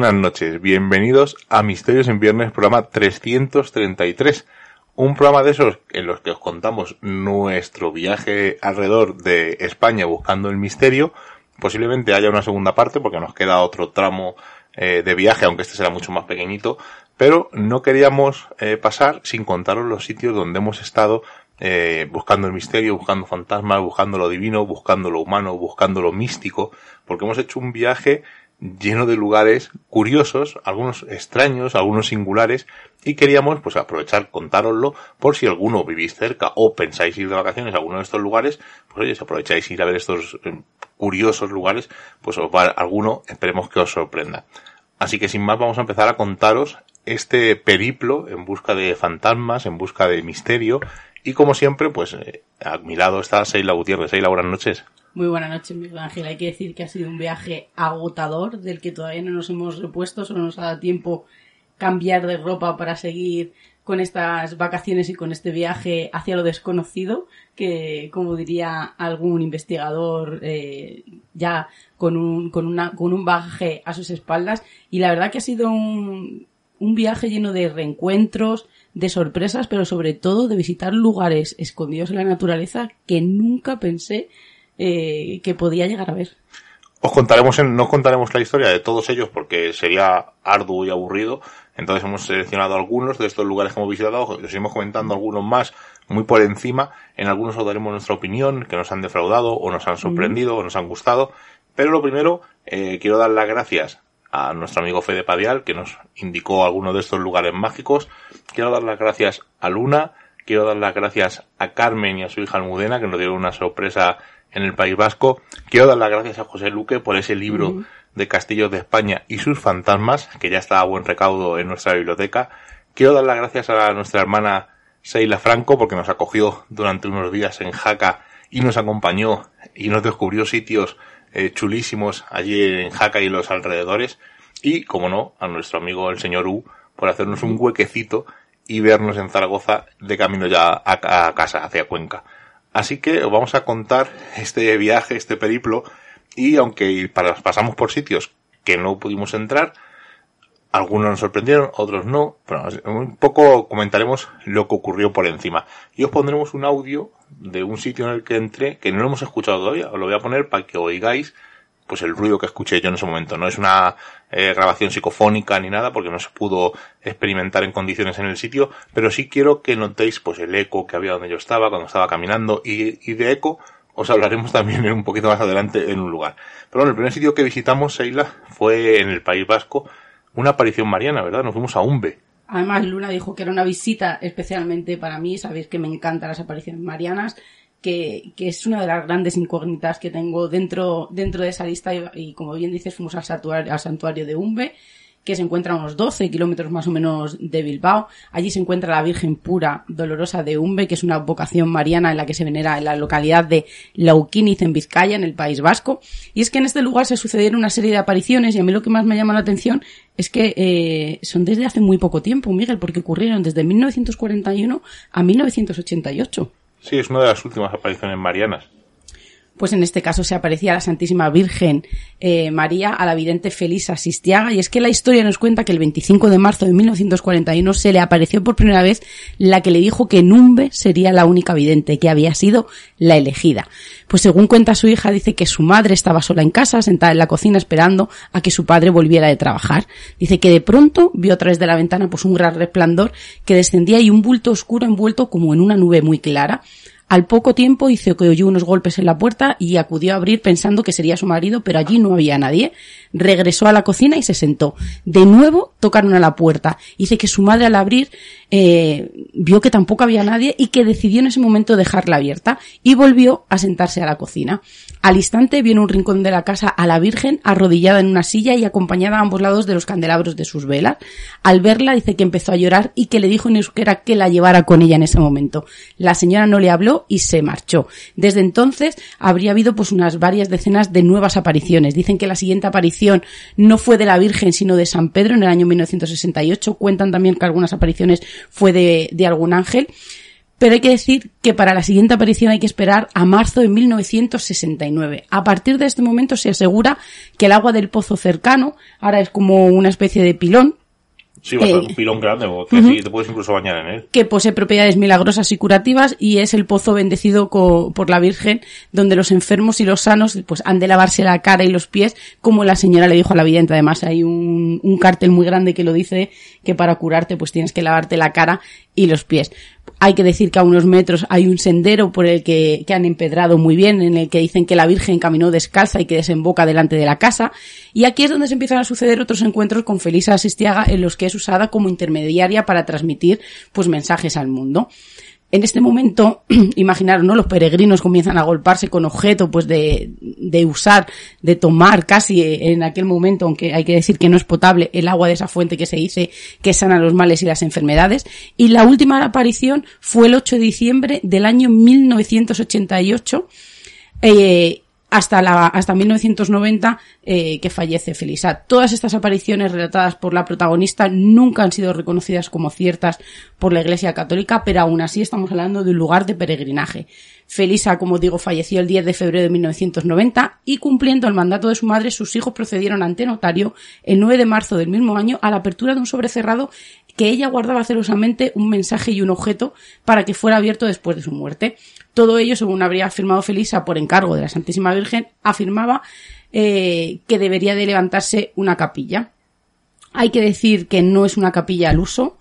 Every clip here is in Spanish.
Buenas noches, bienvenidos a Misterios en Viernes, programa 333. Un programa de esos en los que os contamos nuestro viaje alrededor de España buscando el misterio. Posiblemente haya una segunda parte porque nos queda otro tramo eh, de viaje, aunque este será mucho más pequeñito. Pero no queríamos eh, pasar sin contaros los sitios donde hemos estado eh, buscando el misterio, buscando fantasmas, buscando lo divino, buscando lo humano, buscando lo místico, porque hemos hecho un viaje lleno de lugares curiosos, algunos extraños, algunos singulares, y queríamos pues aprovechar contároslo por si alguno vivís cerca o pensáis ir de vacaciones a alguno de estos lugares, pues oye, si aprovecháis ir a ver estos eh, curiosos lugares, pues alguno, esperemos que os sorprenda. Así que sin más vamos a empezar a contaros este periplo en busca de fantasmas, en busca de misterio, y como siempre, pues eh, a mi lado está Seila Gutiérrez. Seila, buenas noches. Muy buenas noches, Miguel Ángel. Hay que decir que ha sido un viaje agotador del que todavía no nos hemos repuesto, solo nos ha dado tiempo cambiar de ropa para seguir con estas vacaciones y con este viaje hacia lo desconocido, que como diría algún investigador eh, ya con un, con, una, con un bagaje a sus espaldas. Y la verdad que ha sido un, un viaje lleno de reencuentros, de sorpresas, pero sobre todo de visitar lugares escondidos en la naturaleza que nunca pensé eh, que podía llegar a ver. Os contaremos, en, no contaremos la historia de todos ellos porque sería arduo y aburrido. Entonces hemos seleccionado algunos de estos lugares que hemos visitado, os iremos comentando algunos más muy por encima. En algunos os daremos nuestra opinión, que nos han defraudado o nos han sorprendido o nos han gustado. Pero lo primero, eh, quiero dar las gracias a nuestro amigo Fede Padial, que nos indicó algunos de estos lugares mágicos. Quiero dar las gracias a Luna, quiero dar las gracias a Carmen y a su hija Almudena, que nos dieron una sorpresa en el País Vasco. Quiero dar las gracias a José Luque por ese libro de Castillos de España y sus fantasmas, que ya está a buen recaudo en nuestra biblioteca. Quiero dar las gracias a nuestra hermana Seila Franco porque nos acogió durante unos días en Jaca y nos acompañó y nos descubrió sitios eh, chulísimos allí en Jaca y los alrededores. Y, como no, a nuestro amigo el señor U por hacernos un huequecito y vernos en Zaragoza de camino ya a casa, hacia Cuenca. Así que os vamos a contar este viaje, este periplo, y aunque pasamos por sitios que no pudimos entrar, algunos nos sorprendieron, otros no, pero un poco comentaremos lo que ocurrió por encima. Y os pondremos un audio de un sitio en el que entré, que no lo hemos escuchado todavía, os lo voy a poner para que oigáis pues el ruido que escuché yo en ese momento. No es una eh, grabación psicofónica ni nada porque no se pudo experimentar en condiciones en el sitio, pero sí quiero que notéis pues el eco que había donde yo estaba cuando estaba caminando y, de eco os hablaremos también un poquito más adelante en un lugar. Pero bueno, el primer sitio que visitamos, Seila, fue en el País Vasco, una aparición mariana, ¿verdad? Nos fuimos a Umbe. Además, Luna dijo que era una visita especialmente para mí, sabéis que me encantan las apariciones marianas que, que, es una de las grandes incógnitas que tengo dentro, dentro de esa lista y, como bien dices fuimos al santuario, al santuario de Umbe que se encuentra a unos 12 kilómetros más o menos de Bilbao. Allí se encuentra la Virgen Pura Dolorosa de Umbe, que es una vocación mariana en la que se venera en la localidad de Lauquiniz, en Vizcaya, en el País Vasco. Y es que en este lugar se sucedieron una serie de apariciones y a mí lo que más me llama la atención es que eh, son desde hace muy poco tiempo, Miguel, porque ocurrieron desde 1941 a 1988. Sí, es una de las últimas apariciones marianas pues en este caso se aparecía la Santísima Virgen eh, María a la vidente Felisa Sistiaga y es que la historia nos cuenta que el 25 de marzo de 1941 se le apareció por primera vez la que le dijo que Numbe sería la única vidente, que había sido la elegida. Pues según cuenta su hija dice que su madre estaba sola en casa, sentada en la cocina esperando a que su padre volviera de trabajar. Dice que de pronto vio a través de la ventana pues un gran resplandor que descendía y un bulto oscuro envuelto como en una nube muy clara. Al poco tiempo hizo que oyó unos golpes en la puerta y acudió a abrir pensando que sería su marido, pero allí no había nadie. Regresó a la cocina y se sentó. De nuevo tocaron a la puerta. Dice que su madre al abrir eh, vio que tampoco había nadie y que decidió en ese momento dejarla abierta y volvió a sentarse a la cocina. Al instante vio en un rincón de la casa a la Virgen arrodillada en una silla y acompañada a ambos lados de los candelabros de sus velas. Al verla dice que empezó a llorar y que le dijo en euskera que la llevara con ella en ese momento. La señora no le habló y se marchó. Desde entonces habría habido pues unas varias decenas de nuevas apariciones. Dicen que la siguiente aparición no fue de la Virgen sino de San Pedro en el año 1968. Cuentan también que algunas apariciones fue de, de algún ángel. Pero hay que decir que para la siguiente aparición hay que esperar a marzo de 1969. A partir de este momento se asegura que el agua del pozo cercano ahora es como una especie de pilón Sí, va a ser Eh, un pilón grande, que sí, te puedes incluso bañar en él. que posee propiedades milagrosas y curativas y es el pozo bendecido por la Virgen donde los enfermos y los sanos pues han de lavarse la cara y los pies como la señora le dijo a la vidente. Además hay un, un cartel muy grande que lo dice que para curarte pues tienes que lavarte la cara y los pies hay que decir que a unos metros hay un sendero por el que, que han empedrado muy bien, en el que dicen que la Virgen caminó descalza y que desemboca delante de la casa. Y aquí es donde se empiezan a suceder otros encuentros con Felisa Asistiaga en los que es usada como intermediaria para transmitir pues mensajes al mundo. En este momento, imaginaros, ¿no? Los peregrinos comienzan a golparse con objeto, pues de, de usar, de tomar casi en aquel momento, aunque hay que decir que no es potable, el agua de esa fuente que se dice que sana los males y las enfermedades. Y la última aparición fue el 8 de diciembre del año 1988, eh, hasta la, hasta 1990 eh, que fallece Felisa. Todas estas apariciones relatadas por la protagonista nunca han sido reconocidas como ciertas por la Iglesia Católica, pero aún así estamos hablando de un lugar de peregrinaje. Felisa, como digo, falleció el 10 de febrero de 1990 y cumpliendo el mandato de su madre, sus hijos procedieron ante notario el 9 de marzo del mismo año a la apertura de un sobre cerrado que ella guardaba celosamente un mensaje y un objeto para que fuera abierto después de su muerte. Todo ello, según habría afirmado Felisa por encargo de la Santísima Virgen, afirmaba eh, que debería de levantarse una capilla. Hay que decir que no es una capilla al uso,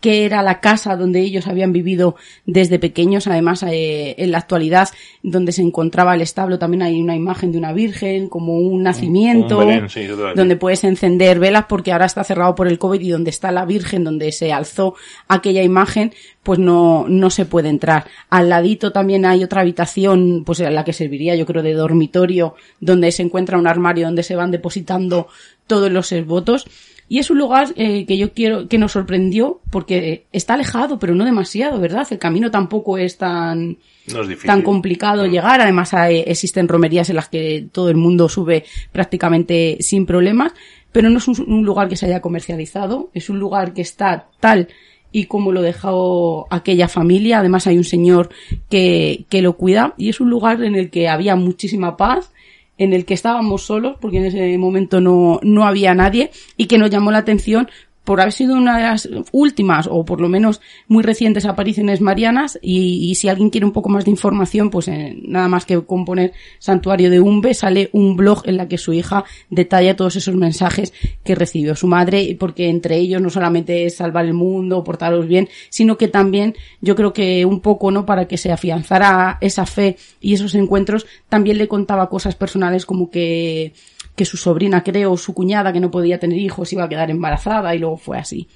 que era la casa donde ellos habían vivido desde pequeños. Además, eh, en la actualidad, donde se encontraba el establo, también hay una imagen de una virgen, como un nacimiento, un Belén, sí, donde puedes encender velas porque ahora está cerrado por el COVID y donde está la virgen, donde se alzó aquella imagen, pues no, no se puede entrar. Al ladito también hay otra habitación, pues en la que serviría, yo creo, de dormitorio, donde se encuentra un armario donde se van depositando todos los votos. Y es un lugar eh, que yo quiero, que nos sorprendió porque está alejado, pero no demasiado, ¿verdad? El camino tampoco es tan, No es difícil. tan complicado llegar. Además, hay- existen romerías en las que todo el mundo sube prácticamente sin problemas, pero no es un, un lugar que se haya comercializado. Es un lugar que está tal y como lo dejó aquella familia. Además, hay un señor que, que lo cuida y es un lugar en el que había muchísima paz en el que estábamos solos, porque en ese momento no, no había nadie, y que nos llamó la atención por haber sido una de las últimas, o por lo menos muy recientes apariciones marianas, y, si alguien quiere un poco más de información, pues eh, nada más que componer Santuario de Umbe, sale un blog en la que su hija detalla todos esos mensajes que recibió su madre, porque entre ellos no solamente es salvar el mundo, portaros bien, sino que también yo creo que un poco, ¿no? Para que se afianzara esa fe y esos encuentros, también le contaba cosas personales como que que su sobrina, creo, su cuñada, que no podía tener hijos, iba a quedar embarazada y luego fue así.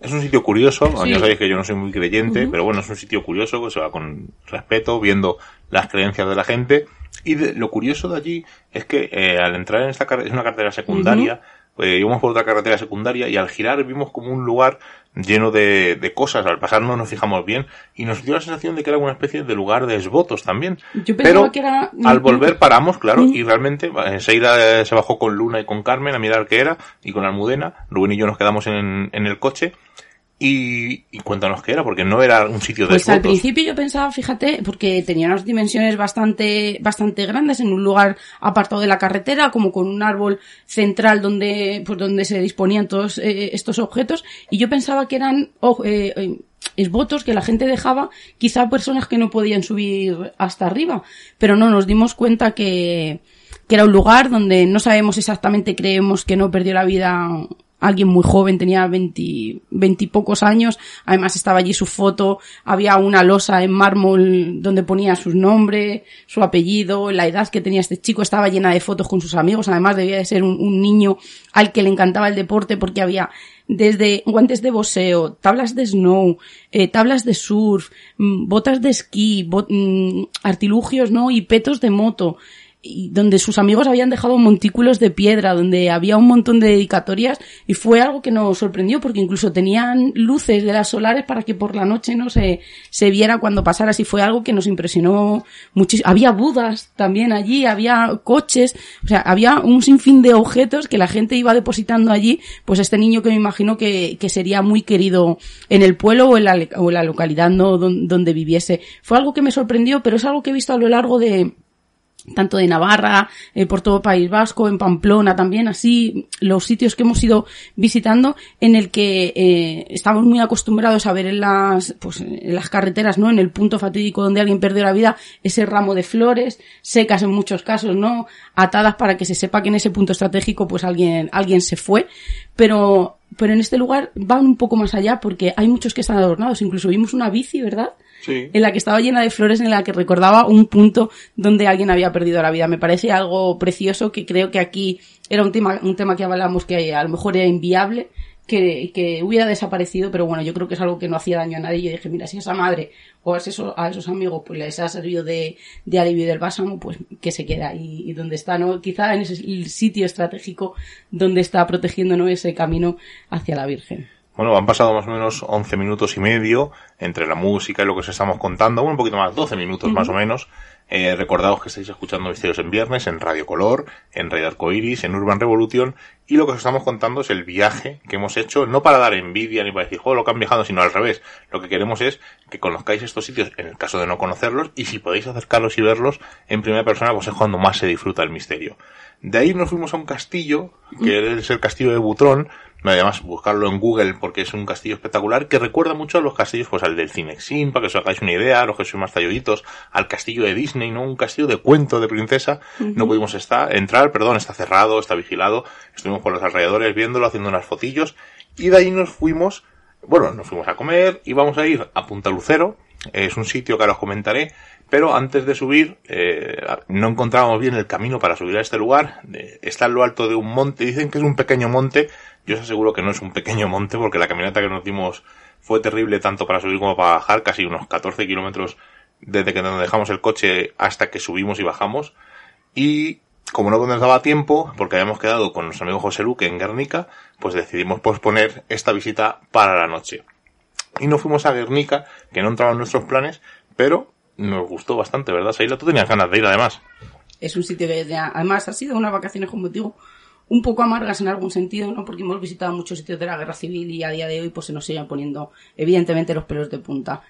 Es un sitio curioso, Sí. ya sabéis que yo no soy muy creyente, pero bueno, es un sitio curioso que se va con respeto, viendo las creencias de la gente. Y de- lo curioso de allí es que eh, al entrar en esta carretera, es una carretera secundaria, eh, íbamos por otra carretera secundaria y al girar vimos como un lugar lleno de, de cosas. Al pasar no nos fijamos bien y nos dio la sensación de que era una especie de lugar de esbotos también. Yo pensaba Pero que era- al volver paramos, claro, y realmente Seira eh, se bajó con Luna y con Carmen a mirar qué era y con Almudena. Rubén y yo nos quedamos en, en el coche. Y, y cuéntanos qué era, porque no era un sitio de Pues al fotos. principio yo pensaba, fíjate, porque tenía unas dimensiones bastante, bastante grandes en un lugar apartado de la carretera, como con un árbol central donde, pues donde se disponían todos eh, estos objetos, y yo pensaba que eran oh, eh, esbotos que la gente dejaba, quizá personas que no podían subir hasta arriba, pero no, nos dimos cuenta que, que era un lugar donde no sabemos exactamente, creemos que no perdió la vida alguien muy joven, tenía veinte, pocos años, además estaba allí su foto, había una losa en mármol donde ponía su nombre, su apellido, la edad que tenía este chico, estaba llena de fotos con sus amigos, además debía de ser un, niño al que le encantaba el deporte porque había desde guantes de boxeo, tablas de snow, eh, tablas de surf, mm, botas de esquí, mm, artilugios, ¿no? Y petos de moto y donde sus amigos habían dejado montículos de piedra, donde había un montón de dedicatorias y fue algo que nos sorprendió porque incluso tenían luces de las solares para que por la noche no se, se viera cuando pasara, y fue algo que nos impresionó muchísimo. Había budas también allí, había coches, o sea, había un sinfín de objetos que la gente iba depositando allí, pues este niño que me imagino que, que sería muy querido en el pueblo o en la, o en la localidad ¿no? Don- donde viviese. Fue algo que me sorprendió, pero es algo que he visto a lo largo de, tanto de Navarra, eh, por todo País Vasco, en Pamplona también, así los sitios que hemos ido visitando en el que eh, estamos muy acostumbrados a ver en las, pues, en las carreteras, ¿no? En el punto fatídico donde alguien perdió la vida, ese ramo de flores, secas en muchos casos, ¿no? Atadas para que se sepa que en ese punto estratégico pues alguien, alguien se fue, pero, pero en este lugar van un poco más allá porque hay muchos que están adornados, incluso vimos una bici, ¿verdad? En la que estaba llena de flores, en la que recordaba un punto donde alguien había perdido la vida. Me parece algo precioso que creo que aquí era un tema, un tema que hablamos que a lo mejor era inviable, que, que hubiera desaparecido, pero bueno, yo creo que es algo que no hacía daño a nadie. Y yo dije, mira, si esa madre o a esos, a amigos pues les ha servido de, de alivio del bálsamo, pues que se queda ahí y donde está, ¿no? Quizá en ese sitio estratégico donde está protegiendo, ¿no? Ese camino hacia la Virgen. Bueno, han pasado más o menos 11 minutos y medio entre la música y lo que os estamos contando, bueno, un poquito más, 12 minutos más o menos. Eh, recordaos que estáis escuchando Misterios en Viernes en Radio Color, en Radio Arcoiris, en Urban Revolution, y lo que os estamos contando es el viaje que hemos hecho, no para dar envidia ni para decir, joder, lo que han viajado, sino al revés. Lo que queremos es que conozcáis estos sitios en el caso de no conocerlos, y si podéis acercarlos y verlos en primera persona, pues es cuando más se disfruta el misterio. De ahí nos fuimos a un castillo, que es el castillo de Butrón, además buscarlo en Google porque es un castillo espectacular que recuerda mucho a los castillos, pues al del Cinexin, para que os hagáis una idea, a los que sois más talluditos, al castillo de Disney, ¿no? Un castillo de cuento de princesa. No pudimos estar, entrar, perdón, está cerrado, está vigilado. Estuvimos por los alrededores viéndolo, haciendo unas fotillos. Y de ahí nos fuimos, bueno, nos fuimos a comer, íbamos a ir a Punta Lucero, es un sitio que ahora os comentaré, pero antes de subir, eh, no encontrábamos bien el camino para subir a este lugar. Eh, está en lo alto de un monte, dicen que es un pequeño monte, yo os aseguro que no es un pequeño monte porque la caminata que nos dimos fue terrible tanto para subir como para bajar, casi unos 14 kilómetros desde que nos dejamos el coche hasta que subimos y bajamos. Y como no nos daba tiempo, porque habíamos quedado con nuestro amigo José Luque en Guernica, pues decidimos posponer esta visita para la noche. Y nos fuimos a Guernica, que no entraba en nuestros planes, pero nos gustó bastante, ¿verdad, Saila? Tú tenías ganas de ir, además. es un sitio que además ha sido unas vacaciones, como digo, un poco amargas en algún sentido, ¿no? Porque hemos visitado muchos sitios de la guerra civil y a día de hoy pues se nos siguen poniendo evidentemente los pelos de punta.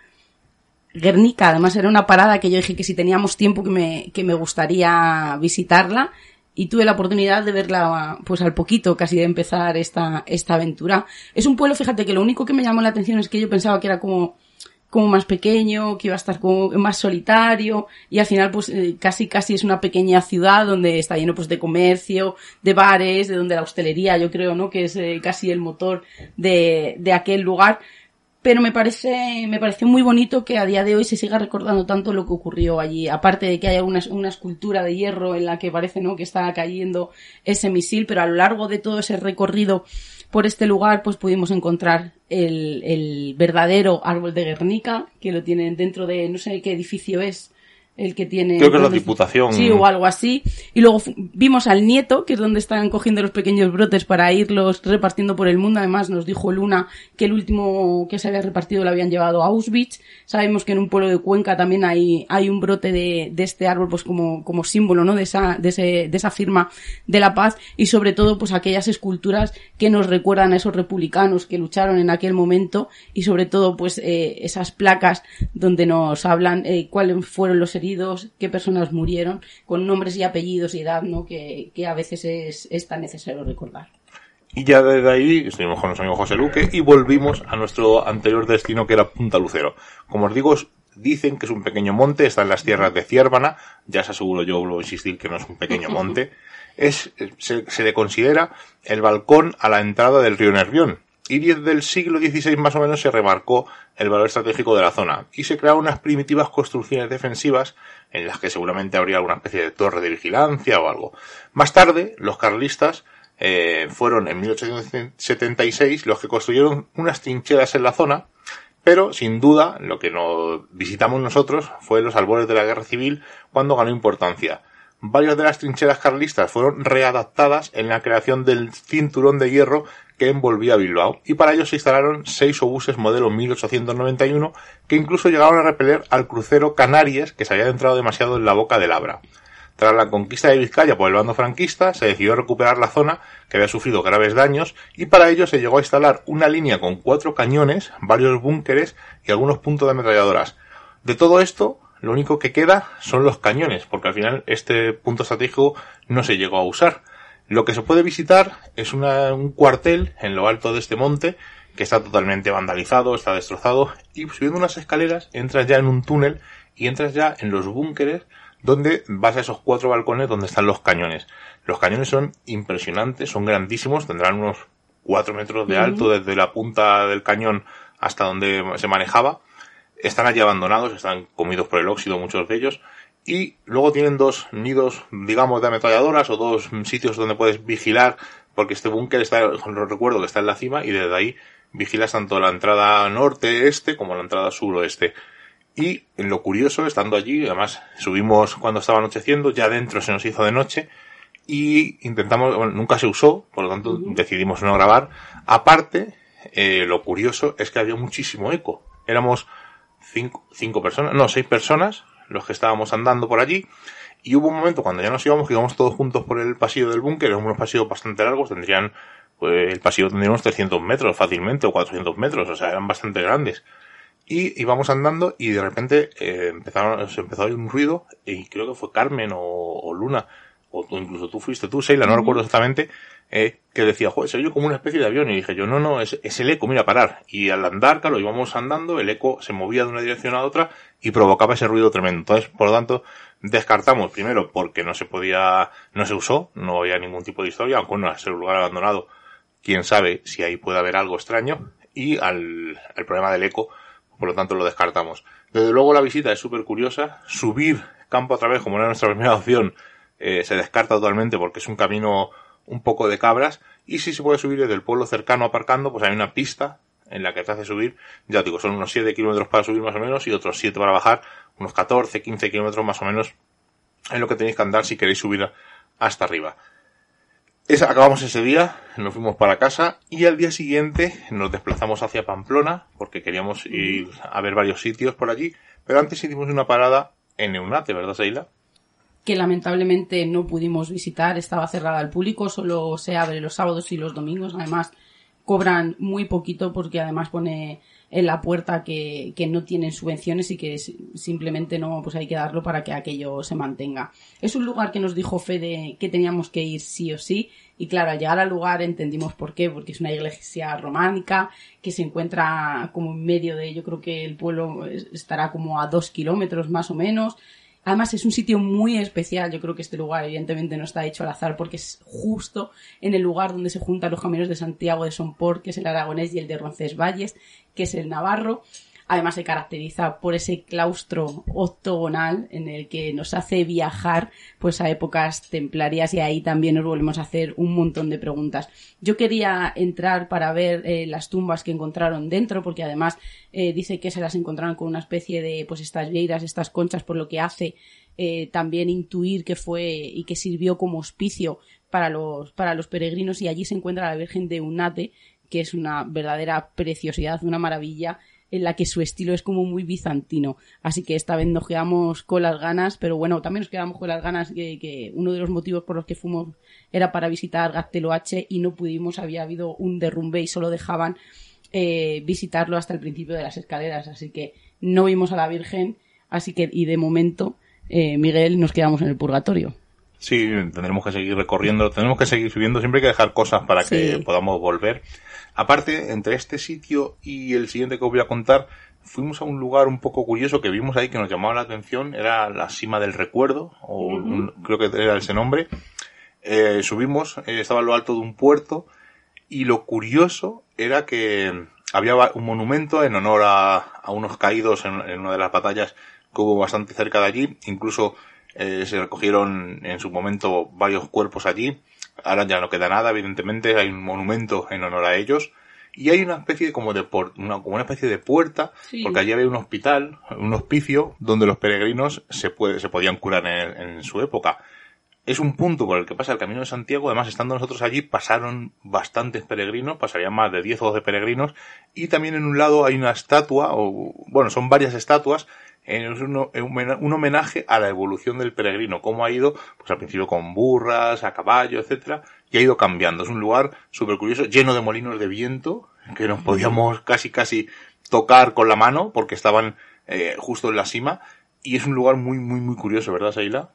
Guernica, además era una parada que yo dije que si teníamos tiempo que me, que me gustaría visitarla y tuve la oportunidad de verla pues al poquito casi de empezar esta, esta aventura. Es un pueblo, fíjate que lo único que me llamó la atención es que yo pensaba que era como como más pequeño, que iba a estar como más solitario y al final pues eh, casi casi es una pequeña ciudad donde está lleno pues de comercio, de bares, de donde la hostelería yo creo, ¿no? Que es eh, casi el motor de, de aquel lugar. Pero me parece, me parece muy bonito que a día de hoy se siga recordando tanto lo que ocurrió allí. Aparte de que haya una, una escultura de hierro en la que parece, ¿no? Que está cayendo ese misil, pero a lo largo de todo ese recorrido por este lugar pues pudimos encontrar el, el verdadero árbol de Guernica, que lo tienen dentro de, no sé qué edificio es, el que tiene... Creo que es la Diputación. Sí, o algo así. Y luego vimos al nieto, que es donde están cogiendo los pequeños brotes para irlos repartiendo por el mundo. Además, nos dijo Luna que el último que se había repartido lo habían llevado a Auschwitz. Sabemos que en un pueblo de Cuenca también hay, hay un brote de, de este árbol, pues como, como símbolo, ¿no? De esa, de ese, de esa firma de la paz. Y sobre todo, pues aquellas esculturas que nos recuerdan a esos republicanos que lucharon en aquel momento. Y sobre todo, pues, eh, esas placas donde nos hablan eh, cuáles fueron los heridos, qué personas murieron, con nombres y apellidos y edad, ¿no? Que, que a veces es, es tan necesario recordar. Y ya desde ahí estuvimos con nuestro amigo José Luque y volvimos a nuestro anterior destino que era Punta Lucero. Como os digo, dicen que es un pequeño monte, está en las tierras de Ciérvana, ya os aseguro yo, vuelvo a insistir que no es un pequeño monte, es, se, se le considera el balcón a la entrada del río Nervión. Y desde el siglo XVI más o menos se remarcó el valor estratégico de la zona y se crearon unas primitivas construcciones defensivas en las que seguramente habría alguna especie de torre de vigilancia o algo. Más tarde, los carlistas eh, fueron en 1876 los que construyeron unas trincheras en la zona, pero sin duda lo que nos visitamos nosotros fue los albores de la guerra civil cuando ganó importancia. Varias de las trincheras carlistas fueron readaptadas en la creación del cinturón de hierro que envolvía Bilbao y para ello se instalaron seis obuses modelo 1891 que incluso llegaron a repeler al crucero Canarias que se había entrado demasiado en la boca del Abra. Tras la conquista de Vizcaya por el bando franquista, se decidió recuperar la zona, que había sufrido graves daños, y para ello se llegó a instalar una línea con cuatro cañones, varios búnkeres y algunos puntos de ametralladoras. De todo esto, lo único que queda son los cañones, porque al final este punto estratégico no se llegó a usar. Lo que se puede visitar es una- un cuartel en lo alto de este monte, que está totalmente vandalizado, está destrozado, y subiendo unas escaleras entras ya en un túnel y entras ya en los búnkeres donde vas a esos cuatro balcones donde están los cañones. Los cañones son impresionantes, son grandísimos, tendrán unos cuatro metros de alto desde la punta del cañón hasta donde se manejaba. Están allí abandonados, están comidos por el óxido muchos de ellos. Y luego tienen dos nidos, digamos, de ametralladoras o dos sitios donde puedes vigilar, porque este búnker está, recuerdo que está en la cima y desde ahí vigilas tanto la entrada norte-este como la entrada sur-oeste. Y lo curioso, estando allí, además subimos cuando estaba anocheciendo, ya dentro se nos hizo de noche y intentamos, bueno, nunca se usó, por lo tanto decidimos no grabar. Aparte, eh, lo curioso es que había muchísimo eco. Éramos cinco, cinco personas, no, seis personas los que estábamos andando por allí. Y hubo un momento cuando ya nos íbamos, que íbamos todos juntos por el pasillo del búnker, eran unos pasillos bastante largos, tendrían, pues el pasillo tendría unos 300 metros fácilmente, o 400 metros, o sea, eran bastante grandes. Y íbamos andando y de repente eh, empezaron, se empezó a oír un ruido y creo que fue Carmen o, o Luna, o tú, incluso tú fuiste tú, Sheila, no recuerdo exactamente, eh, que decía, joder, se oye como una especie de avión. Y dije yo, no, no, es, es el eco, mira, parar. Y al andar, claro, íbamos andando, el eco se movía de una dirección a otra y provocaba ese ruido tremendo. Entonces, por lo tanto, descartamos primero porque no se podía, no se usó, no había ningún tipo de historia, aunque no, ser un lugar abandonado, quién sabe si ahí puede haber algo extraño. Y al, al problema del eco, por lo tanto lo descartamos. Desde luego la visita es súper curiosa. Subir campo a través, como era nuestra primera opción, eh, se descarta totalmente porque es un camino un poco de cabras. Y si se puede subir desde el pueblo cercano aparcando, pues hay una pista en la que te hace subir. Ya digo, son unos 7 kilómetros para subir más o menos y otros 7 para bajar. Unos 14, 15 kilómetros más o menos es lo que tenéis que andar si queréis subir hasta arriba. Esa, acabamos ese día, nos fuimos para casa y al día siguiente nos desplazamos hacia Pamplona porque queríamos ir a ver varios sitios por allí, pero antes hicimos una parada en Eunate, ¿verdad, Seila? que lamentablemente no pudimos visitar, estaba cerrada al público, solo se abre los sábados y los domingos, además cobran muy poquito porque además pone en la puerta que, que no tienen subvenciones y que simplemente no, pues hay que darlo para que aquello se mantenga. Es un lugar que nos dijo Fede que teníamos que ir sí o sí y claro, al llegar al lugar entendimos por qué, porque es una iglesia románica que se encuentra como en medio de, yo creo que el pueblo es- estará como a dos kilómetros más o menos, Además es un sitio muy especial, yo creo que este lugar evidentemente no está hecho al azar porque es justo en el lugar donde se juntan los caminos de Santiago de Somport, que es el aragonés, y el de Roncesvalles, que es el navarro. Además se caracteriza por ese claustro octogonal en el que nos hace viajar pues a épocas templarias y ahí también nos volvemos a hacer un montón de preguntas. Yo quería entrar para ver eh, las tumbas que encontraron dentro porque además eh, dice que se las encontraron con una especie de pues estas vieiras, estas conchas por lo que hace eh, también intuir que fue y que sirvió como hospicio para los, para los peregrinos y allí se encuentra la Virgen de Unate que es una verdadera preciosidad, una maravilla en la que su estilo es como muy bizantino. Así que esta vez nos quedamos con las ganas, pero bueno, también nos quedamos con las ganas que, uno de los motivos por los que fuimos era para visitar Gazteloache y no pudimos, había habido un derrumbe y solo dejaban eh, visitarlo hasta el principio de las escaleras. Así que no vimos a la Virgen, así que, y de momento, eh, Miguel, nos quedamos en el purgatorio. Sí, tendremos que seguir recorriendo, tenemos que seguir subiendo, siempre hay que dejar cosas para que podamos volver. Aparte, entre este sitio y el siguiente que os voy a contar, fuimos a un lugar un poco curioso que vimos ahí que nos llamaba la atención, era la cima del recuerdo, o creo que era ese nombre. Eh, subimos, eh, estaba en lo alto de un puerto, y lo curioso era que había un monumento en honor a, unos caídos en, una de las batallas que hubo bastante cerca de allí, incluso eh, se recogieron en su momento varios cuerpos allí, Ahora ya no queda nada, evidentemente, hay un monumento en honor a ellos. Y hay una especie de, como de una, como una especie de puerta, porque allí había un hospital, un hospicio, donde los peregrinos se puede, se podían curar en, su época. Es un punto por el que pasa el Camino de Santiago, además estando nosotros allí pasaron bastantes peregrinos, pasarían más de 10 o 12 peregrinos, y también en un lado hay una estatua, o bueno, son varias estatuas es un, homenaje a la evolución del peregrino, cómo ha ido, pues al principio con burras, a caballo, etcétera, y ha ido cambiando. Es un lugar súper curioso, lleno de molinos de viento, que nos podíamos casi casi tocar con la mano, porque estaban eh, justo en la cima, y es un lugar muy, muy, muy curioso, ¿verdad, Seila?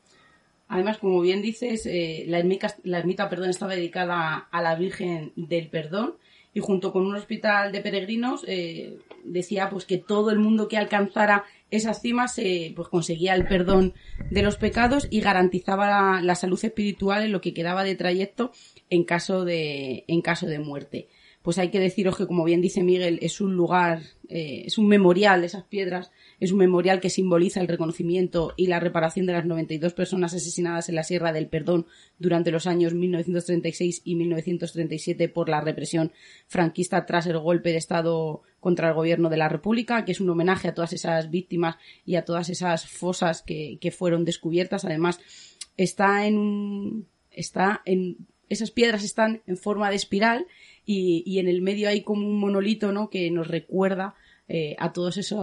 Además, como bien dices, eh, la, ermita, la ermita perdón, estaba dedicada a la Virgen del Perdón, y junto con un hospital de peregrinos eh, decía pues que todo el mundo que alcanzara esas cimas eh, pues conseguía el perdón de los pecados y garantizaba la, salud espiritual en lo que quedaba de trayecto en caso de en caso de muerte pues hay que deciros que, como bien dice Miguel, es un lugar, eh, es un memorial, esas piedras, es un memorial que simboliza el reconocimiento y la reparación de las 92 personas asesinadas en la Sierra del Perdón durante los años 1936 y 1937 por la represión franquista tras el golpe de Estado contra el gobierno de la República, que es un homenaje a todas esas víctimas y a todas esas fosas que, que fueron descubiertas. Además, está en está en, esas piedras están en forma de espiral y, en el medio hay como un monolito, ¿no? Que nos recuerda eh, a todos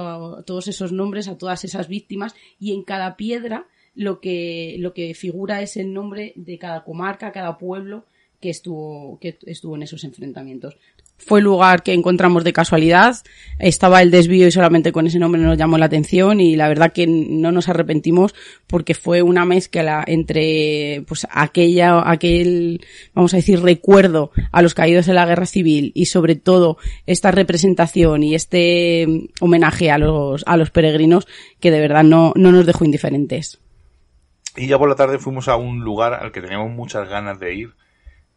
todos esos nombres, a todas esas víctimas y en cada piedra lo que, lo que figura es el nombre de cada comarca, cada pueblo que estuvo, que estuvo en esos enfrentamientos fue lugar que encontramos de casualidad. Estaba el desvío y solamente con ese nombre nos llamó la atención y la verdad que no nos arrepentimos porque fue una mezcla entre pues aquella, aquel, vamos a decir, recuerdo a los caídos de la guerra civil y sobre todo esta representación y este homenaje a los, a los peregrinos que de verdad no, no nos dejó indiferentes. Y ya por la tarde fuimos a un lugar al que teníamos muchas ganas de ir,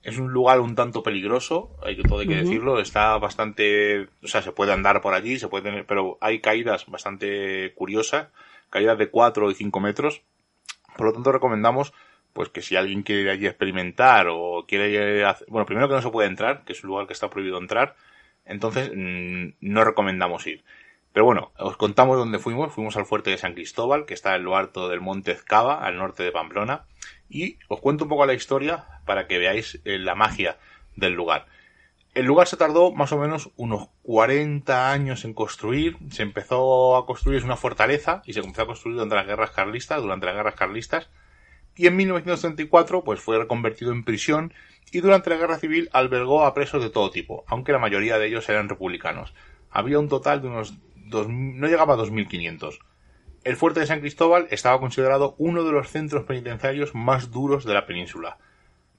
es un lugar un tanto peligroso, hay que todo hay que decirlo, está bastante, o sea, se puede andar por allí, se puede tener, pero hay caídas bastante curiosas, caídas de 4 y 5 metros. Por lo tanto, recomendamos pues que si alguien quiere ir allí a experimentar o quiere hacer, bueno, primero que no se puede entrar, que es un lugar que está prohibido entrar, entonces mm, no recomendamos ir. Pero bueno, os contamos dónde fuimos. Fuimos al fuerte de San Cristóbal, que está en lo alto del monte Ezcaba, al norte de Pamplona. Y os cuento un poco la historia para que veáis eh, la magia del lugar. El lugar se tardó más o menos unos 40 años en construir. Se empezó a construir, es una fortaleza, y se comenzó a construir durante las guerras carlistas, durante las guerras carlistas. Y en 1934, pues fue reconvertido en prisión, y durante la guerra civil albergó a presos de todo tipo, aunque la mayoría de ellos eran republicanos. Había un total de unos no llegaba a 2.500. El fuerte de San Cristóbal estaba considerado uno de los centros penitenciarios más duros de la península.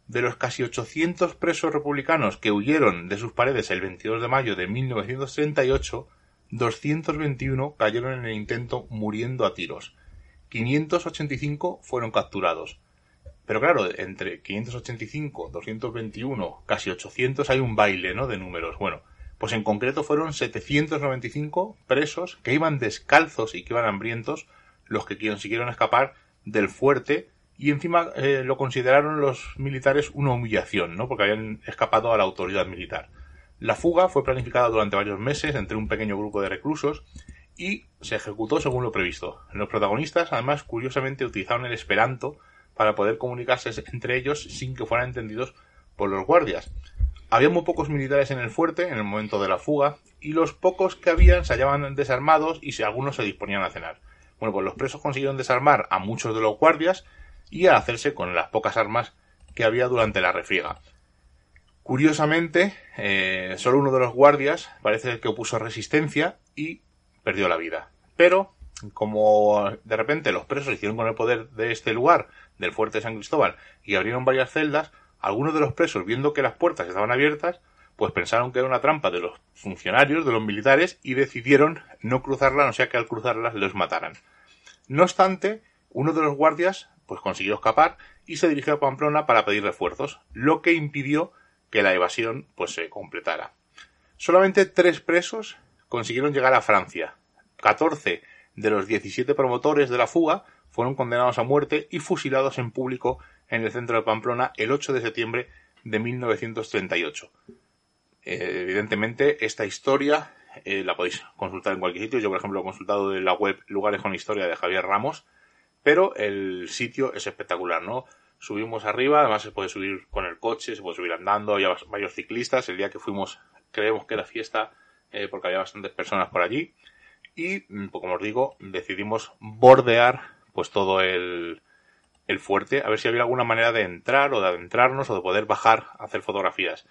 De los casi 800 presos republicanos que huyeron de sus paredes el 22 de mayo de 1938, 221 cayeron en el intento muriendo a tiros. 585 fueron capturados. Pero claro, entre 585, 221, casi 800 hay un baile, ¿no? De números. Bueno, Pues en concreto fueron 795 presos que iban descalzos y que iban hambrientos los que consiguieron escapar del fuerte y encima eh, lo consideraron los militares una humillación, ¿no? Porque habían escapado a la autoridad militar. La fuga fue planificada durante varios meses entre un pequeño grupo de reclusos y se ejecutó según lo previsto. Los protagonistas, además, curiosamente utilizaron el esperanto para poder comunicarse entre ellos sin que fueran entendidos por los guardias. Había muy pocos militares en el fuerte en el momento de la fuga y los pocos que habían se hallaban desarmados y si algunos se disponían a cenar. Bueno, pues los presos consiguieron desarmar a muchos de los guardias y a hacerse con las pocas armas que había durante la refriega. Curiosamente, eh, solo uno de los guardias parece que opuso resistencia y perdió la vida. Pero, como de repente los presos hicieron con el poder de este lugar, del fuerte San Cristóbal, y abrieron varias celdas, algunos de los presos, viendo que las puertas estaban abiertas, pues pensaron que era una trampa de los funcionarios, de los militares, y decidieron no cruzarla, no sea que al cruzarlas los mataran. No obstante, uno de los guardias pues consiguió escapar y se dirigió a Pamplona para pedir refuerzos, lo que impidió que la evasión pues se completara. Solamente tres presos consiguieron llegar a Francia. 14 de los 17 promotores de la fuga fueron condenados a muerte y fusilados en público en el centro de Pamplona el 8 de septiembre de 1938. Eh, evidentemente, esta historia eh, la podéis consultar en cualquier sitio. Yo, por ejemplo, he consultado en la web Lugares con Historia de Javier Ramos pero el sitio es espectacular, ¿no? Subimos arriba, además se puede subir con el coche, se puede subir andando, hay varios ciclistas. El día que fuimos, creemos que era fiesta, eh, porque había bastantes personas por allí. Y, mm, pues, como os digo, decidimos bordear, pues todo el, el fuerte, a ver si había alguna manera de entrar o de adentrarnos o de poder bajar a hacer fotografías.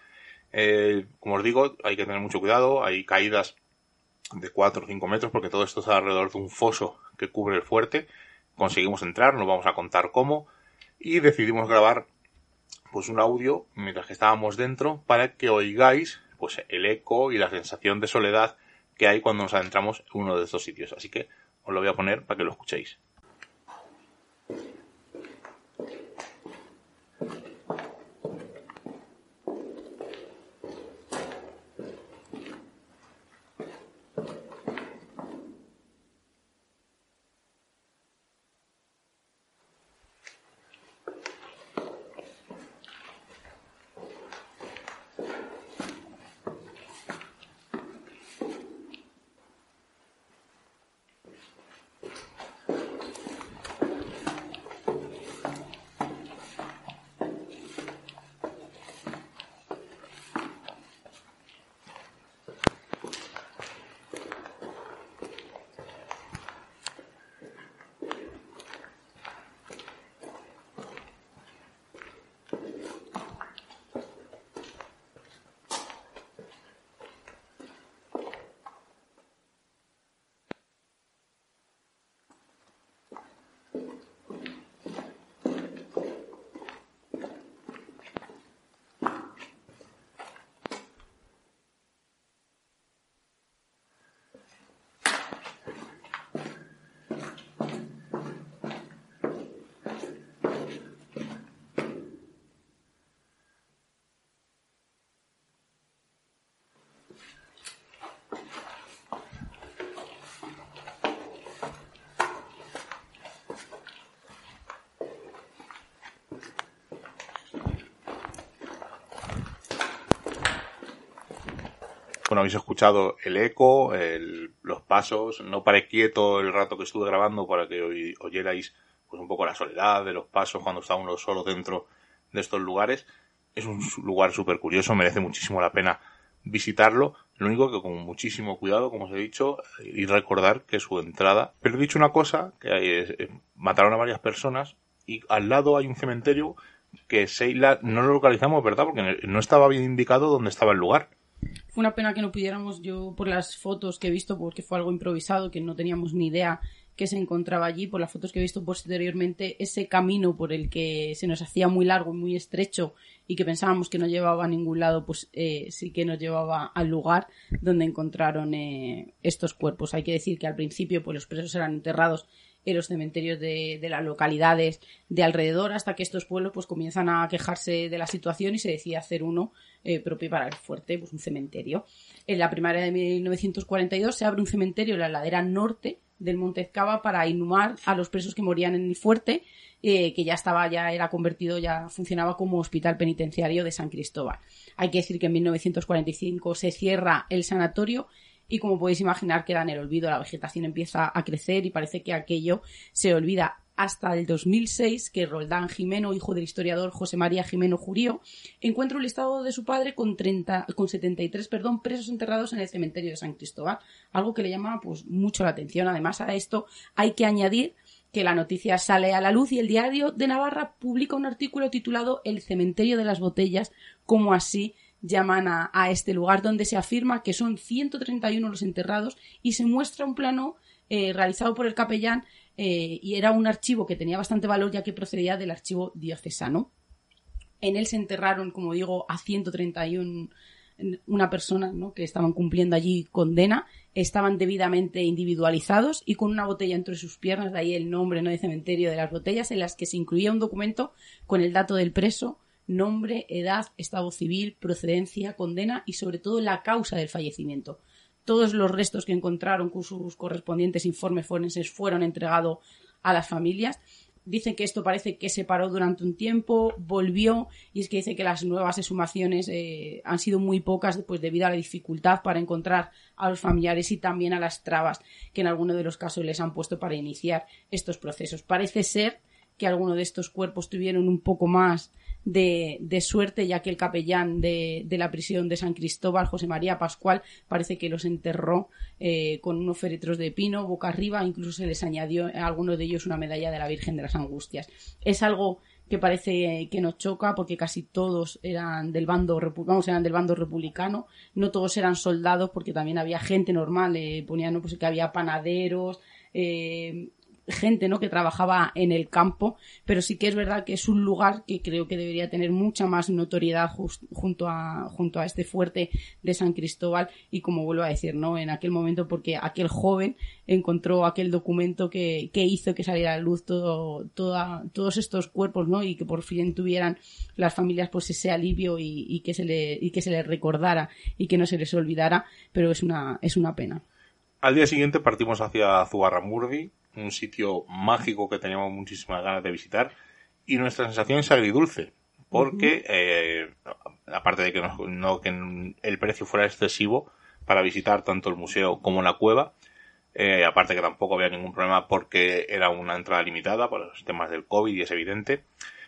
Eh, como os digo, hay que tener mucho cuidado, hay caídas de 4 o 5 metros porque todo esto está alrededor de un foso que cubre el fuerte conseguimos entrar, nos vamos a contar cómo, y decidimos grabar pues un audio mientras que estábamos dentro para que oigáis pues el eco y la sensación de soledad que hay cuando nos adentramos en uno de estos sitios. Así que os lo voy a poner para que lo escuchéis. Habéis escuchado el eco, los pasos, no paré quieto el rato que estuve grabando para que oyerais pues un poco la soledad de los pasos cuando está uno solo dentro de estos lugares. Es un lugar súper curioso, merece muchísimo la pena visitarlo. Lo único que con muchísimo cuidado, como os he dicho, y recordar que su entrada. Pero he dicho una cosa, que hay, mataron a varias personas y al lado hay un cementerio que Seila no lo localizamos, ¿verdad? Porque no estaba bien indicado dónde estaba el lugar. Fue una pena que no pudiéramos, yo por las fotos que he visto, porque fue algo improvisado, que no teníamos ni idea que se encontraba allí, por las fotos que he visto posteriormente, ese camino por el que se nos hacía muy largo y muy estrecho y que pensábamos que no llevaba a ningún lado, pues eh, sí que nos llevaba al lugar donde encontraron eh, estos cuerpos. Hay que decir que al principio pues los presos eran enterrados en los cementerios de, de, las localidades de alrededor hasta que estos pueblos pues comienzan a quejarse de la situación y se decide hacer uno eh, propio para el fuerte, pues un cementerio. En la primavera de 1942 se abre un cementerio en la ladera norte del Monte Ezcaba para inhumar a los presos que morían en el fuerte, eh, que ya estaba, ya era convertido, ya funcionaba como hospital penitenciario de San Cristóbal. Hay que decir que en 1945 se cierra el sanatorio y como podéis imaginar queda en el olvido, la vegetación empieza a crecer y parece que aquello se olvida hasta el 2006 que Roldán Jimeno, hijo del historiador José María Jimeno Jurío, encuentra un listado de su padre con, 30, con 73 perdón, presos enterrados en el cementerio de San Cristóbal, algo que le llama pues, mucho la atención. Además, a esto hay que añadir que la noticia sale a la luz y el diario de Navarra publica un artículo titulado El cementerio de las botellas, como así llaman a, este lugar donde se afirma que son 131 los enterrados y se muestra un plano eh, realizado por el capellán eh, y era un archivo que tenía bastante valor ya que procedía del archivo diocesano. En él se enterraron, como digo, a 131 una persona ¿no? que estaban cumpliendo allí condena, estaban debidamente individualizados y con una botella entre sus piernas, de ahí el nombre ¿no? de cementerio de las botellas, en las que se incluía un documento con el dato del preso, nombre, edad, estado civil, procedencia, condena y sobre todo la causa del fallecimiento. Todos los restos que encontraron con sus correspondientes informes forenses fueron entregados a las familias. Dicen que esto parece que se paró durante un tiempo, volvió, y es que dice que las nuevas exhumaciones eh, han sido muy pocas pues, debido a la dificultad para encontrar a los familiares y también a las trabas que en algunos de los casos les han puesto para iniciar estos procesos. Parece ser que algunos de estos cuerpos tuvieron un poco más de, suerte, ya que el capellán de, la prisión de San Cristóbal, José María Pascual, parece que los enterró eh, con unos féretros de pino boca arriba, incluso se les añadió a algunos de ellos una medalla de la Virgen de las Angustias. Es algo que parece que nos choca porque casi todos eran del bando vamos, eran del bando republicano. No todos eran soldados porque también había gente normal eh, ponían pues que había panaderos eh, gente ¿no? que trabajaba en el campo, pero sí que es verdad que es un lugar que creo que debería tener mucha más notoriedad junto, a, junto a este fuerte de San Cristóbal y como vuelvo a decir, ¿no? en aquel momento porque aquel joven encontró aquel documento que, que hizo que saliera a luz todo, todos estos cuerpos ¿no? y que por fin tuvieran las familias pues ese alivio y, y que se le, y que se les recordara y que no se les olvidara, pero es una, es una pena. Al día siguiente partimos hacia Zugarramurdi, un sitio mágico que teníamos muchísimas ganas de visitar y nuestra sensación es agridulce porque eh, aparte de que no, que el precio fuera excesivo para visitar tanto el museo como la cueva eh, aparte que tampoco había ningún problema porque era una entrada limitada por los temas del COVID y es evidente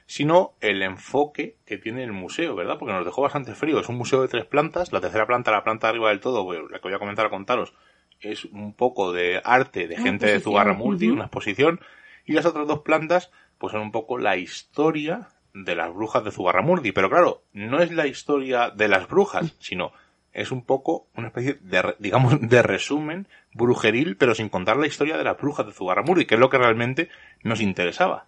sino el enfoque que tiene el museo, ¿verdad? Porque nos dejó bastante frío. Es un museo de tres plantas, la tercera planta, la planta arriba del todo, la que voy a comentar a contaros, es un poco de arte de gente de Zugarramurdi, una exposición, y las otras dos plantas pues son un poco la historia de las brujas de Zugarramurdi, pero claro, no es la historia de las brujas, sino es un poco una especie de, digamos, de resumen brujeril, pero sin contar la historia de las brujas de Zugarramurdi, que es lo que realmente nos interesaba.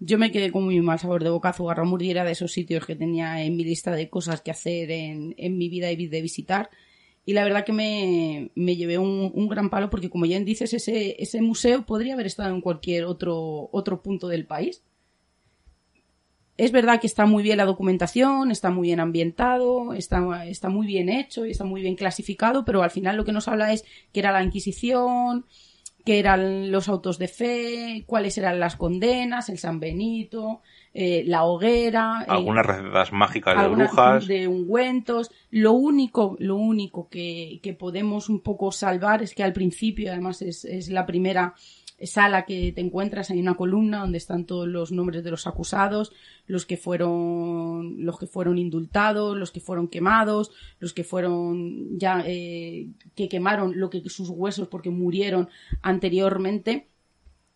Yo me quedé con muy mal sabor de boca. Zugarramurdi era de esos sitios que tenía en mi lista de cosas que hacer en, en mi vida y de visitar y la verdad que me, me llevé un, un, gran palo porque, como ya dices, ese, ese museo podría haber estado en cualquier otro, otro punto del país. Es verdad que está muy bien la documentación, está muy bien ambientado, está, está muy bien hecho y está muy bien clasificado, pero al final lo que nos habla es que era la Inquisición, que eran los autos de fe, cuáles eran las condenas, el San Benito, eh, la hoguera. Eh, Algunas recetas mágicas de brujas. De ungüentos. Lo único, lo único que, que, podemos un poco salvar es que al principio, además es, es la primera sala que te encuentras, hay una columna donde están todos los nombres de los acusados, los que fueron, los que fueron indultados, los que fueron quemados, los que fueron ya, eh, que quemaron lo que sus huesos porque murieron anteriormente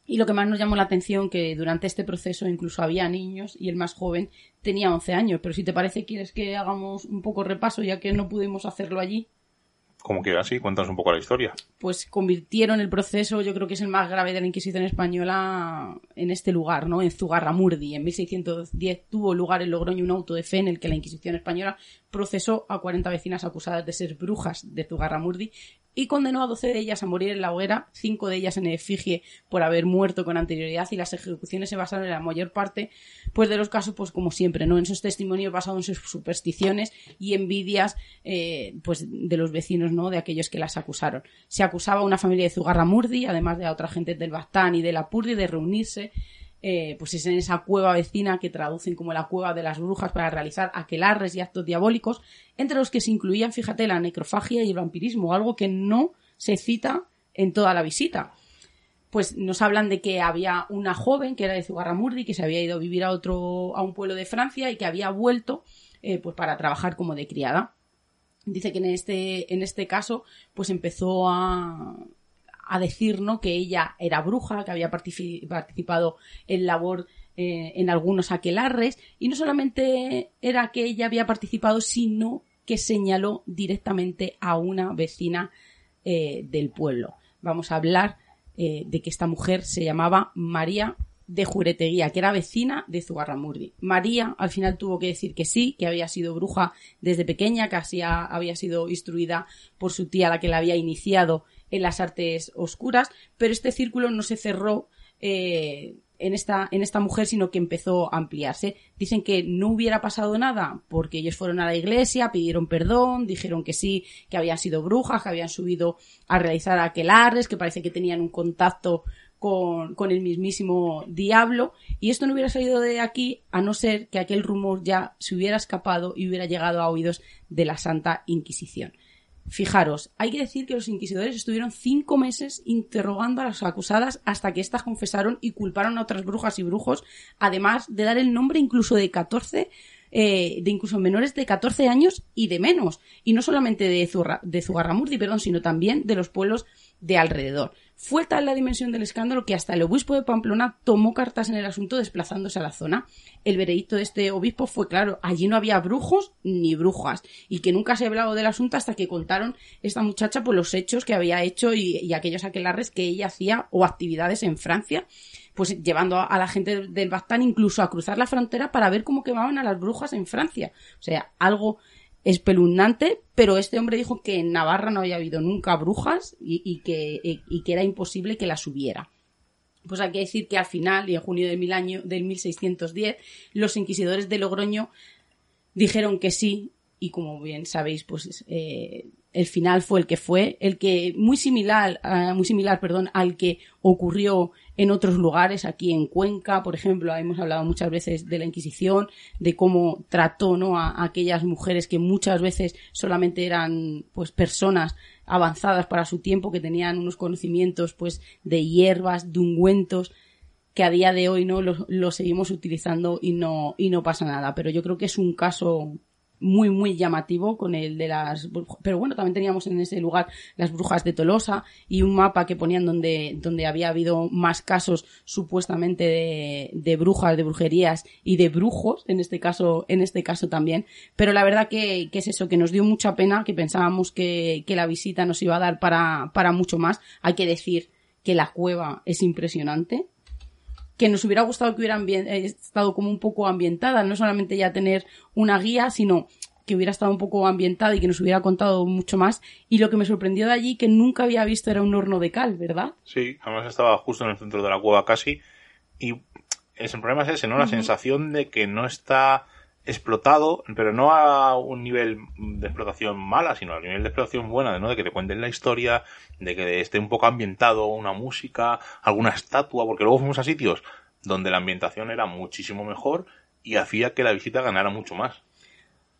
y lo que más nos llamó la atención que durante este proceso incluso había niños y el más joven tenía 11 años. Pero si te parece, quieres que hagamos un poco repaso ya que no pudimos hacerlo allí. Como quieras, sí, cuéntanos un poco la historia. Pues convirtieron el proceso, yo creo que es el más grave de la Inquisición española, en este lugar, ¿no? En Zugarramurdi. En 1610 tuvo lugar en Logroño un auto de fe en el que la Inquisición española procesó a 40 vecinas acusadas de ser brujas de Zugarramurdi y condenó a 12 de ellas a morir en la hoguera, 5 de ellas en efigie por haber muerto con anterioridad y las ejecuciones se basaron en la mayor parte pues de los casos pues como siempre, ¿no? En sus testimonios basados en sus supersticiones y envidias eh, pues de los vecinos, ¿no? De aquellos que las acusaron. Se acusaba a una familia de Zugarramurdi, además de a otra gente del Bastán y de la Purdi de reunirse eh, pues es en esa cueva vecina que traducen como la cueva de las brujas para realizar aquelarres y actos diabólicos, entre los que se incluían, fíjate, la necrofagia y el vampirismo, algo que no se cita en toda la visita. Pues nos hablan de que había una joven que era de Zugarramurdi, que se había ido a vivir a otro, a un pueblo de Francia y que había vuelto eh, pues para trabajar como de criada. Dice que en este, en este caso, pues empezó a, a decir ¿no? que ella era bruja, que había participado en labor eh, en algunos aquelarres, y no solamente era que ella había participado, sino que señaló directamente a una vecina eh, del pueblo. Vamos a hablar eh, de que esta mujer se llamaba María de Jureteguía, que era vecina de Zugarramurdi. María al final tuvo que decir que sí, que había sido bruja desde pequeña, que había sido instruida por su tía, la que la había iniciado en las artes oscuras, pero este círculo no se cerró eh, en, esta, en esta mujer, sino que empezó a ampliarse. Dicen que no hubiera pasado nada porque ellos fueron a la iglesia, pidieron perdón, dijeron que sí, que habían sido brujas, que habían subido a realizar aquelarres, que parece que tenían un contacto con, con, el mismísimo diablo y esto no hubiera salido de aquí a no ser que aquel rumor ya se hubiera escapado y hubiera llegado a oídos de la Santa Inquisición. Fijaros, hay que decir que los inquisidores estuvieron cinco meses interrogando a las acusadas hasta que éstas confesaron y culparon a otras brujas y brujos, además de dar el nombre incluso de 14 eh, de incluso menores de 14 años y de menos. Y no solamente de, Zurra, de Zugarramurdi, perdón, sino también de los pueblos de alrededor. Fue tal la dimensión del escándalo que hasta el obispo de Pamplona tomó cartas en el asunto desplazándose a la zona. El veredicto de este obispo fue claro, allí no había brujos ni brujas y que nunca se ha hablado del asunto hasta que contaron esta muchacha por los hechos que había hecho y, y aquellos aquelarres que ella hacía o actividades en Francia pues llevando a la gente del Bastán incluso a cruzar la frontera para ver cómo quemaban a las brujas en Francia. O sea, algo espeluznante, pero este hombre dijo que en Navarra no había habido nunca brujas y, que, y que era imposible que las hubiera. Pues hay que decir que al final, y en junio del, mil año, del 1610, los inquisidores de Logroño dijeron que sí, y como bien sabéis, pues eh, el final fue el que fue, el que muy similar, uh, muy similar, perdón, al que ocurrió en otros lugares, aquí en Cuenca, por ejemplo, hemos hablado muchas veces de la Inquisición, de cómo trató, ¿no? a, aquellas mujeres que muchas veces solamente eran, pues, personas avanzadas para su tiempo, que tenían unos conocimientos, pues, de hierbas, de ungüentos, que a día de hoy no lo, lo seguimos utilizando y no, y no pasa nada. Pero yo creo que es un caso muy, muy llamativo con el de las, pero bueno, también teníamos en ese lugar las brujas de Tolosa y un mapa que ponían donde, donde había habido más casos supuestamente de, de brujas, de brujerías y de brujos, en este caso, en este caso también. Pero la verdad que, que es eso, que nos dio mucha pena, que pensábamos que, que la visita nos iba a dar para, para mucho más. Hay que decir que la cueva es impresionante, que nos hubiera gustado que hubiera eh, estado como un poco ambientada, no solamente ya tener una guía, sino que hubiera estado un poco ambientada y que nos hubiera contado mucho más. Y lo que me sorprendió de allí, que nunca había visto, era un horno de cal, ¿verdad? Sí, además estaba justo en el centro de la cueva casi. Y el problema es ese, ¿no? La uh -huh. sensación de que no está explotado, pero no a un nivel de explotación mala, sino a un nivel de explotación buena, ¿no? De que te cuenten la historia, de que esté un poco ambientado una música, alguna estatua, porque luego fuimos a sitios donde la ambientación era muchísimo mejor y hacía que la visita ganara mucho más.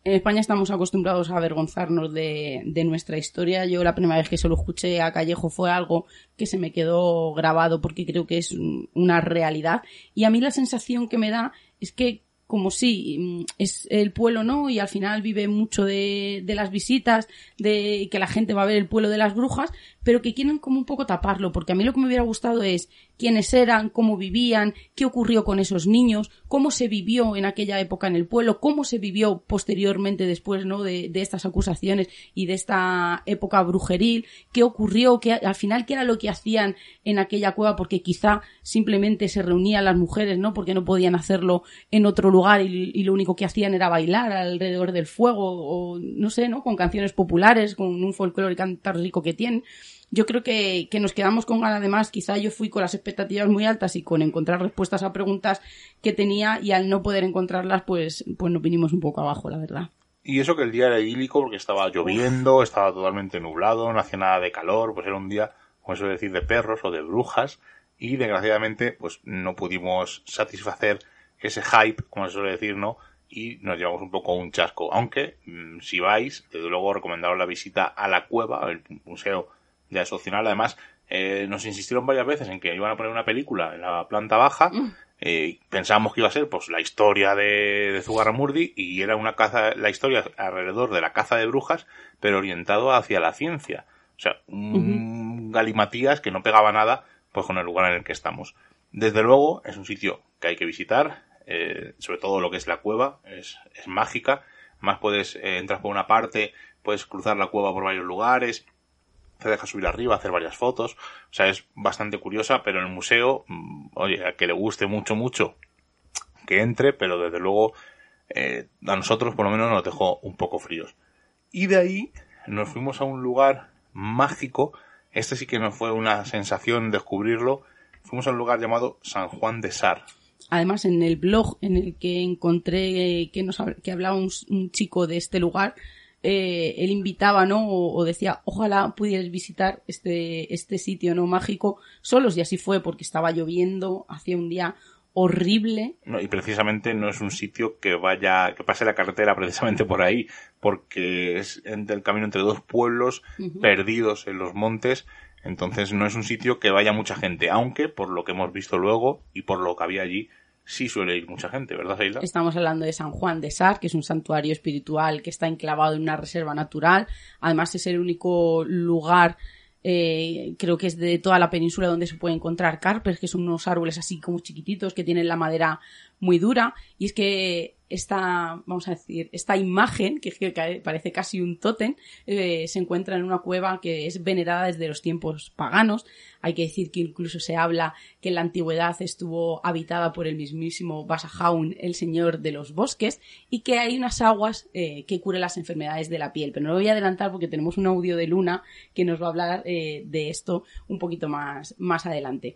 En España estamos acostumbrados a avergonzarnos de, de, nuestra historia. Yo la primera vez que se lo escuché a Callejo fue algo que se me quedó grabado porque creo que es una realidad. Y a mí la sensación que me da es que como si mm, es el pueblo no y al final vive mucho de, de, las visitas de que la gente va a ver el pueblo de las brujas pero que quieren como un poco taparlo, porque a mí lo que me hubiera gustado es quiénes eran, cómo vivían, qué ocurrió con esos niños, cómo se vivió en aquella época en el pueblo, cómo se vivió posteriormente después, ¿no? De, de estas acusaciones y de esta época brujeril, qué ocurrió, qué, al final qué era lo que hacían en aquella cueva, porque quizá simplemente se reunían las mujeres, ¿no? Porque no podían hacerlo en otro lugar y, lo único que hacían era bailar alrededor del fuego o no sé, ¿no? Con canciones populares, con un folclore tan rico que tienen yo creo que, que nos quedamos con ganas de más. Quizá yo fui con las expectativas muy altas y con encontrar respuestas a preguntas que tenía y al no poder encontrarlas, pues, pues nos vinimos un poco abajo, la verdad. Y eso que el día era idílico porque estaba lloviendo, estaba totalmente nublado, no hacía nada de calor, pues era un día, como suele decir, de perros o de brujas. Y desgraciadamente, pues no pudimos satisfacer ese hype, como se suele decir, ¿no? Y nos llevamos un poco un chasco. Aunque, mm, si vais, desde luego recomendaros la visita a la cueva, el museo de opcional. Además, eh, nos insistieron varias veces en que iban a poner una película en la planta baja. Mm. Eh, pensábamos que iba a ser pues la historia de, de Zugarramurdi y era una caza, la historia alrededor de la caza de brujas, pero orientado hacia la ciencia. O sea, un galimatías que no pegaba nada pues con el lugar en el que estamos. Desde luego, es un sitio que hay que visitar, eh, sobre todo lo que es la cueva, es, es mágica. Más puedes eh, entrar por una parte, puedes cruzar la cueva por varios lugares, te deja subir arriba, hacer varias fotos. O sea, es bastante curiosa, pero el museo, mm, oye, a que le guste mucho, mucho, que entre, pero desde luego eh, a nosotros por lo menos nos dejó un poco fríos. Y de ahí nos fuimos a un lugar mágico. Este sí que nos fue una sensación descubrirlo. Fuimos a un lugar llamado San Juan de Sar. Además, en el blog en el que encontré que, nos, que hablaba un chico de este lugar, eh, él invitaba, ¿no? O, decía, ojalá pudieras visitar este, este sitio, ¿no? Mágico solos, y así fue, porque estaba lloviendo, hacía un día horrible. No, y precisamente no es un sitio que vaya, que pase la carretera precisamente por ahí, porque es el camino entre dos pueblos perdidos en los montes, entonces no es un sitio que vaya mucha gente, aunque por lo que hemos visto luego y por lo que había allí, sí suele ir mucha gente, ¿verdad, Sheila? Estamos hablando de San Juan de Sar, que es un santuario espiritual que está enclavado en una reserva natural. Además, es el único lugar eh, creo que es de toda la península donde se puede encontrar carpes, que son unos árboles así como chiquititos que tienen la madera muy dura. Y es que esta, vamos a decir, esta imagen, que, parece casi un tótem, eh, se encuentra en una cueva que es venerada desde los tiempos paganos. Hay que decir que incluso se habla que en la antigüedad estuvo habitada por el mismísimo Basajaun, el señor de los bosques, y que hay unas aguas eh, que curan las enfermedades de la piel. Pero no lo voy a adelantar porque tenemos un audio de Luna que nos va a hablar eh, de esto un poquito más, más adelante.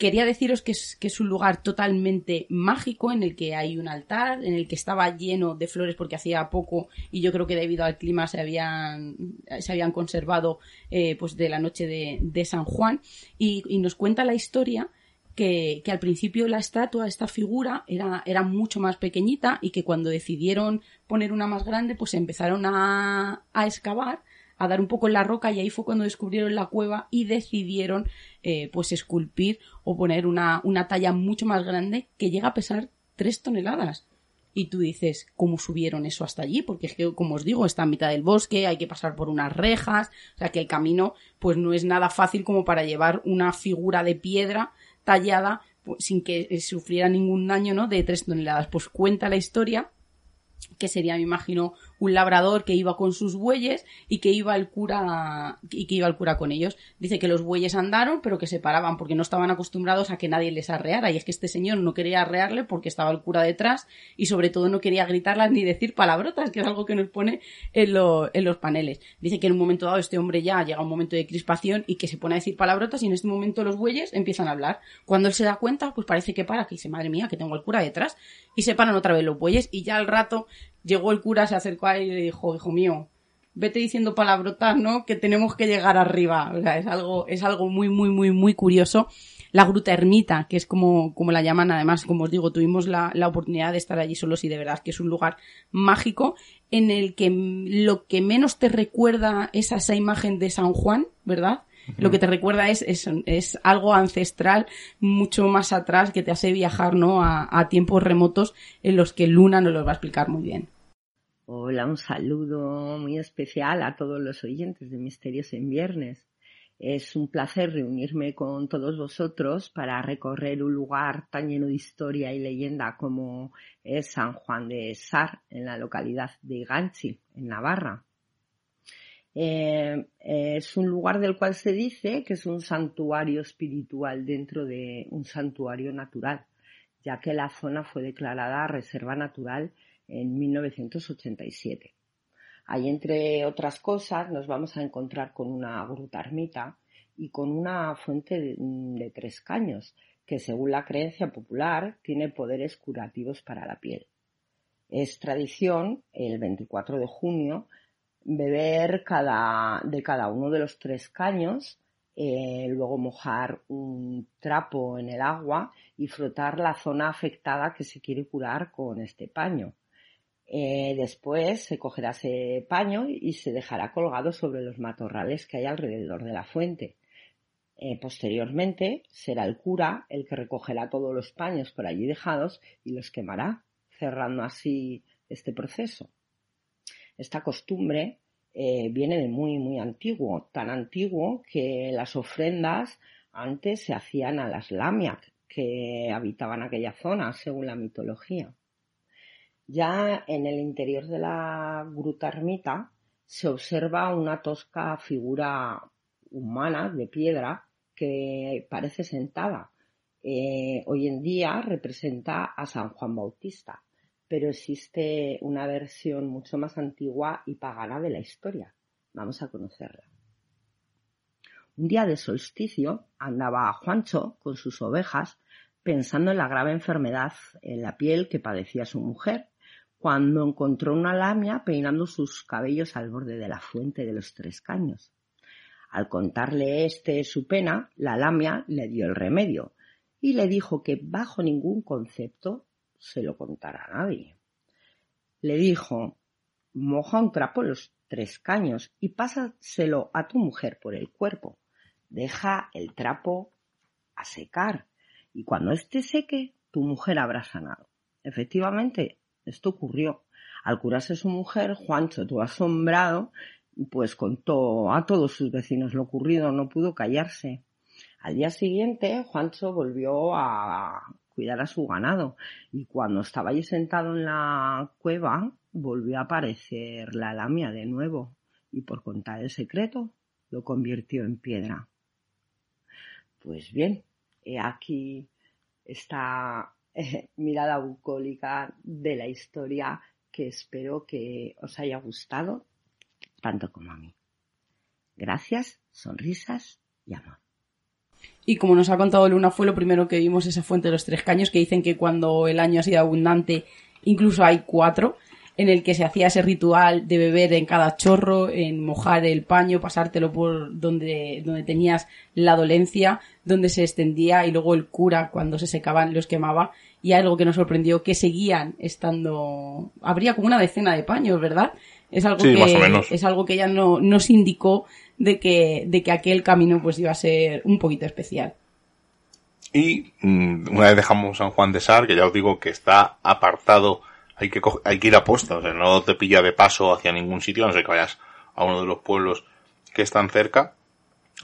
Quería deciros que es, que es un lugar totalmente mágico en el que hay un altar, en el que estaba lleno de flores porque hacía poco y yo creo que debido al clima se habían, se habían conservado eh, pues de la noche de, San Juan. Y, nos cuenta la historia que, que, al principio la estatua, esta figura, era, era mucho más pequeñita y que cuando decidieron poner una más grande pues empezaron a, a excavar a dar un poco en la roca y ahí fue cuando descubrieron la cueva y decidieron eh, pues esculpir o poner una, una talla mucho más grande que llega a pesar tres toneladas. Y tú dices, ¿cómo subieron eso hasta allí? Porque es que, como os digo, está en mitad del bosque, hay que pasar por unas rejas, o sea que el camino pues no es nada fácil como para llevar una figura de piedra tallada pues, sin que sufriera ningún daño, ¿no? De tres toneladas. Pues cuenta la historia que sería, me imagino, un labrador que iba con sus bueyes y que iba el cura y que iba el cura con ellos. Dice que los bueyes andaron, pero que se paraban porque no estaban acostumbrados a que nadie les arreara. Y es que este señor no quería arrearle porque estaba el cura detrás y sobre todo no quería gritarlas ni decir palabrotas, que es algo que nos pone en, en los paneles. Dice que en un momento dado este hombre ya llega a un momento de crispación y que se pone a decir palabrotas y en este momento los bueyes empiezan a hablar. Cuando él se da cuenta, pues parece que para, que dice, madre mía, que tengo al cura detrás. Y se paran otra vez los bueyes y ya al rato llegó el cura, se acercó a él y le dijo, hijo mío, vete diciendo palabrotas, ¿no? Que tenemos que llegar arriba. O sea, es algo, es algo muy, muy, muy, muy curioso. La gruta ermita, que es como, como la llaman, además, como os digo, tuvimos la, la oportunidad de estar allí solos y de verdad que es un lugar mágico en el que lo que menos te recuerda es a esa imagen de San Juan, ¿verdad? Lo que te recuerda es, es, es, algo ancestral mucho más atrás que te hace viajar, ¿no? A, a tiempos remotos en los que Luna nos los va a explicar muy bien. Hola, un saludo muy especial a todos los oyentes de Misterios en Viernes. Es un placer reunirme con todos vosotros para recorrer un lugar tan lleno de historia y leyenda como es San Juan de Sar, en la localidad de Ganchi, en Navarra. Eh, es un lugar del cual se dice que es un santuario espiritual dentro de un santuario natural, ya que la zona fue declarada reserva natural en 1987. Ahí, entre otras cosas, nos vamos a encontrar con una gruta ermita y con una fuente de, tres caños, que según la creencia popular tiene poderes curativos para la piel. Es tradición, el 24 de junio, beber cada, de cada uno de los tres caños, eh, luego mojar un trapo en el agua y frotar la zona afectada que se quiere curar con este paño. Eh, después se cogerá ese paño y se dejará colgado sobre los matorrales que hay alrededor de la fuente. Eh, posteriormente será el cura el que recogerá todos los paños por allí dejados y los quemará, cerrando así este proceso. Esta costumbre eh, viene de muy, muy antiguo, tan antiguo que las ofrendas antes se hacían a las lamias que habitaban aquella zona, según la mitología. Ya en el interior de la gruta ermita se observa una tosca figura humana de piedra que parece sentada. Eh, hoy en día representa a San Juan Bautista, pero existe una versión mucho más antigua y pagana de la historia. Vamos a conocerla. Un día de solsticio andaba Juancho con sus ovejas pensando en la grave enfermedad en la piel que padecía su mujer cuando encontró una lamia peinando sus cabellos al borde de la fuente de los tres caños. Al contarle este su pena, la lamia le dio el remedio y le dijo que bajo ningún concepto se lo contara a nadie. Le dijo, moja un trapo los tres caños y pásaselo a tu mujer por el cuerpo. Deja el trapo a secar y cuando éste seque, tu mujer habrá sanado. Efectivamente, esto ocurrió. Al curarse su mujer, Juancho, todo asombrado, pues contó a todos sus vecinos lo ocurrido, no pudo callarse. Al día siguiente, Juancho volvió a cuidar a su ganado y cuando estaba allí sentado en la cueva, volvió a aparecer la lamia de nuevo y por contar el secreto lo convirtió en piedra. Pues bien, he aquí esta mirada bucólica de la historia que espero que os haya gustado tanto como a mí. Gracias, sonrisas y amor. Y como nos ha contado Luna, fue lo primero que vimos esa fuente de los tres caños, que dicen que cuando el año ha sido abundante, incluso hay cuatro, en el que se hacía ese ritual de beber en cada chorro, en mojar el paño, pasártelo por donde, donde tenías la dolencia, donde se extendía y luego el cura cuando se secaban los quemaba y algo que nos sorprendió que seguían estando habría como una decena de paños, ¿verdad? Es algo que es algo que ella no nos indicó de que de que aquel camino pues iba a ser un poquito especial. Y mm, una vez dejamos San Juan de Sar, que ya os digo que está apartado hay que, hay que ir a posta, o sea, no te pilla de paso hacia ningún sitio, no sé que vayas a uno de los pueblos que están cerca.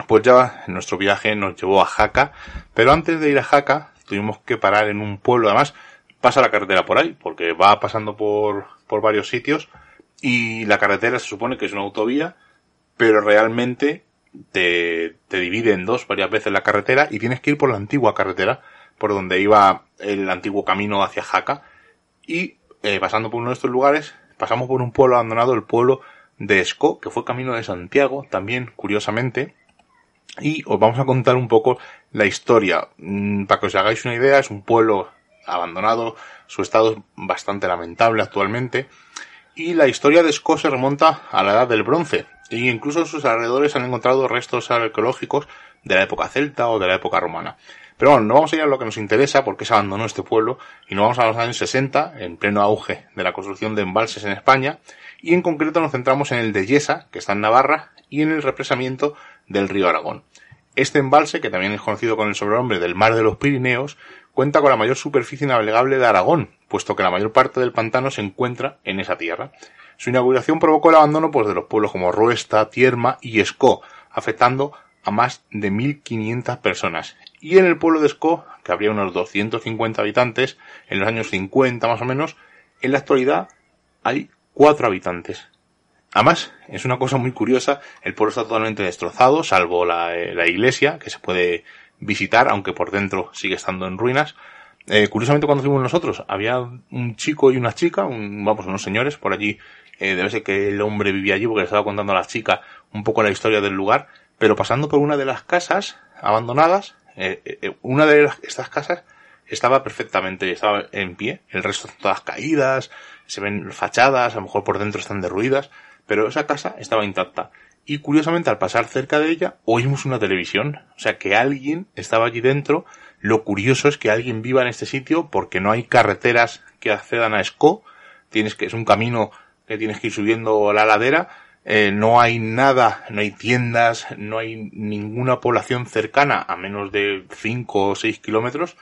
Pues ya nuestro viaje nos llevó a Jaca, pero antes de ir a Jaca tuvimos que parar en un pueblo, además pasa la carretera por ahí, porque va pasando por, por varios sitios y la carretera se supone que es una autovía, pero realmente te, te divide en dos varias veces la carretera y tienes que ir por la antigua carretera, por donde iba el antiguo camino hacia Jaca y eh, pasando por uno de estos lugares, pasamos por un pueblo abandonado, el pueblo de Esco, que fue camino de Santiago, también curiosamente, y os vamos a contar un poco la historia. Mm, para que os hagáis una idea, es un pueblo abandonado, su estado es bastante lamentable actualmente, y la historia de Esco se remonta a la edad del bronce, e incluso en sus alrededores han encontrado restos arqueológicos de la época celta o de la época romana. Pero bueno, no vamos a ir a lo que nos interesa porque se abandonó este pueblo y nos vamos a los años 60, en pleno auge de la construcción de embalses en España, y en concreto nos centramos en el de Yesa, que está en Navarra, y en el represamiento del río Aragón. Este embalse, que también es conocido con el sobrenombre del Mar de los Pirineos, cuenta con la mayor superficie navegable de Aragón, puesto que la mayor parte del pantano se encuentra en esa tierra. Su inauguración provocó el abandono pues, de los pueblos como Ruesta, Tierma y Escó, afectando a más de 1.500 personas. Y en el pueblo de Esco, que habría unos 250 habitantes, en los años 50 más o menos, en la actualidad hay cuatro habitantes. Además, es una cosa muy curiosa, el pueblo está totalmente destrozado, salvo la, eh, la iglesia, que se puede visitar, aunque por dentro sigue estando en ruinas. Eh, curiosamente cuando fuimos nosotros, había un chico y una chica, un, vamos, unos señores por allí, eh, debe ser que el hombre vivía allí porque le estaba contando a la chica un poco la historia del lugar, pero pasando por una de las casas abandonadas, eh, eh, una de las, estas casas estaba perfectamente, estaba en pie, el resto todas caídas, se ven fachadas, a lo mejor por dentro están derruidas, pero esa casa estaba intacta. Y curiosamente al pasar cerca de ella oímos una televisión, o sea que alguien estaba allí dentro lo curioso es que alguien viva en este sitio porque no hay carreteras que accedan a Esco. Tienes que, es un camino que tienes que ir subiendo la ladera. Eh, no hay nada, no hay tiendas, no hay ninguna población cercana a menos de 5 o 6 kilómetros.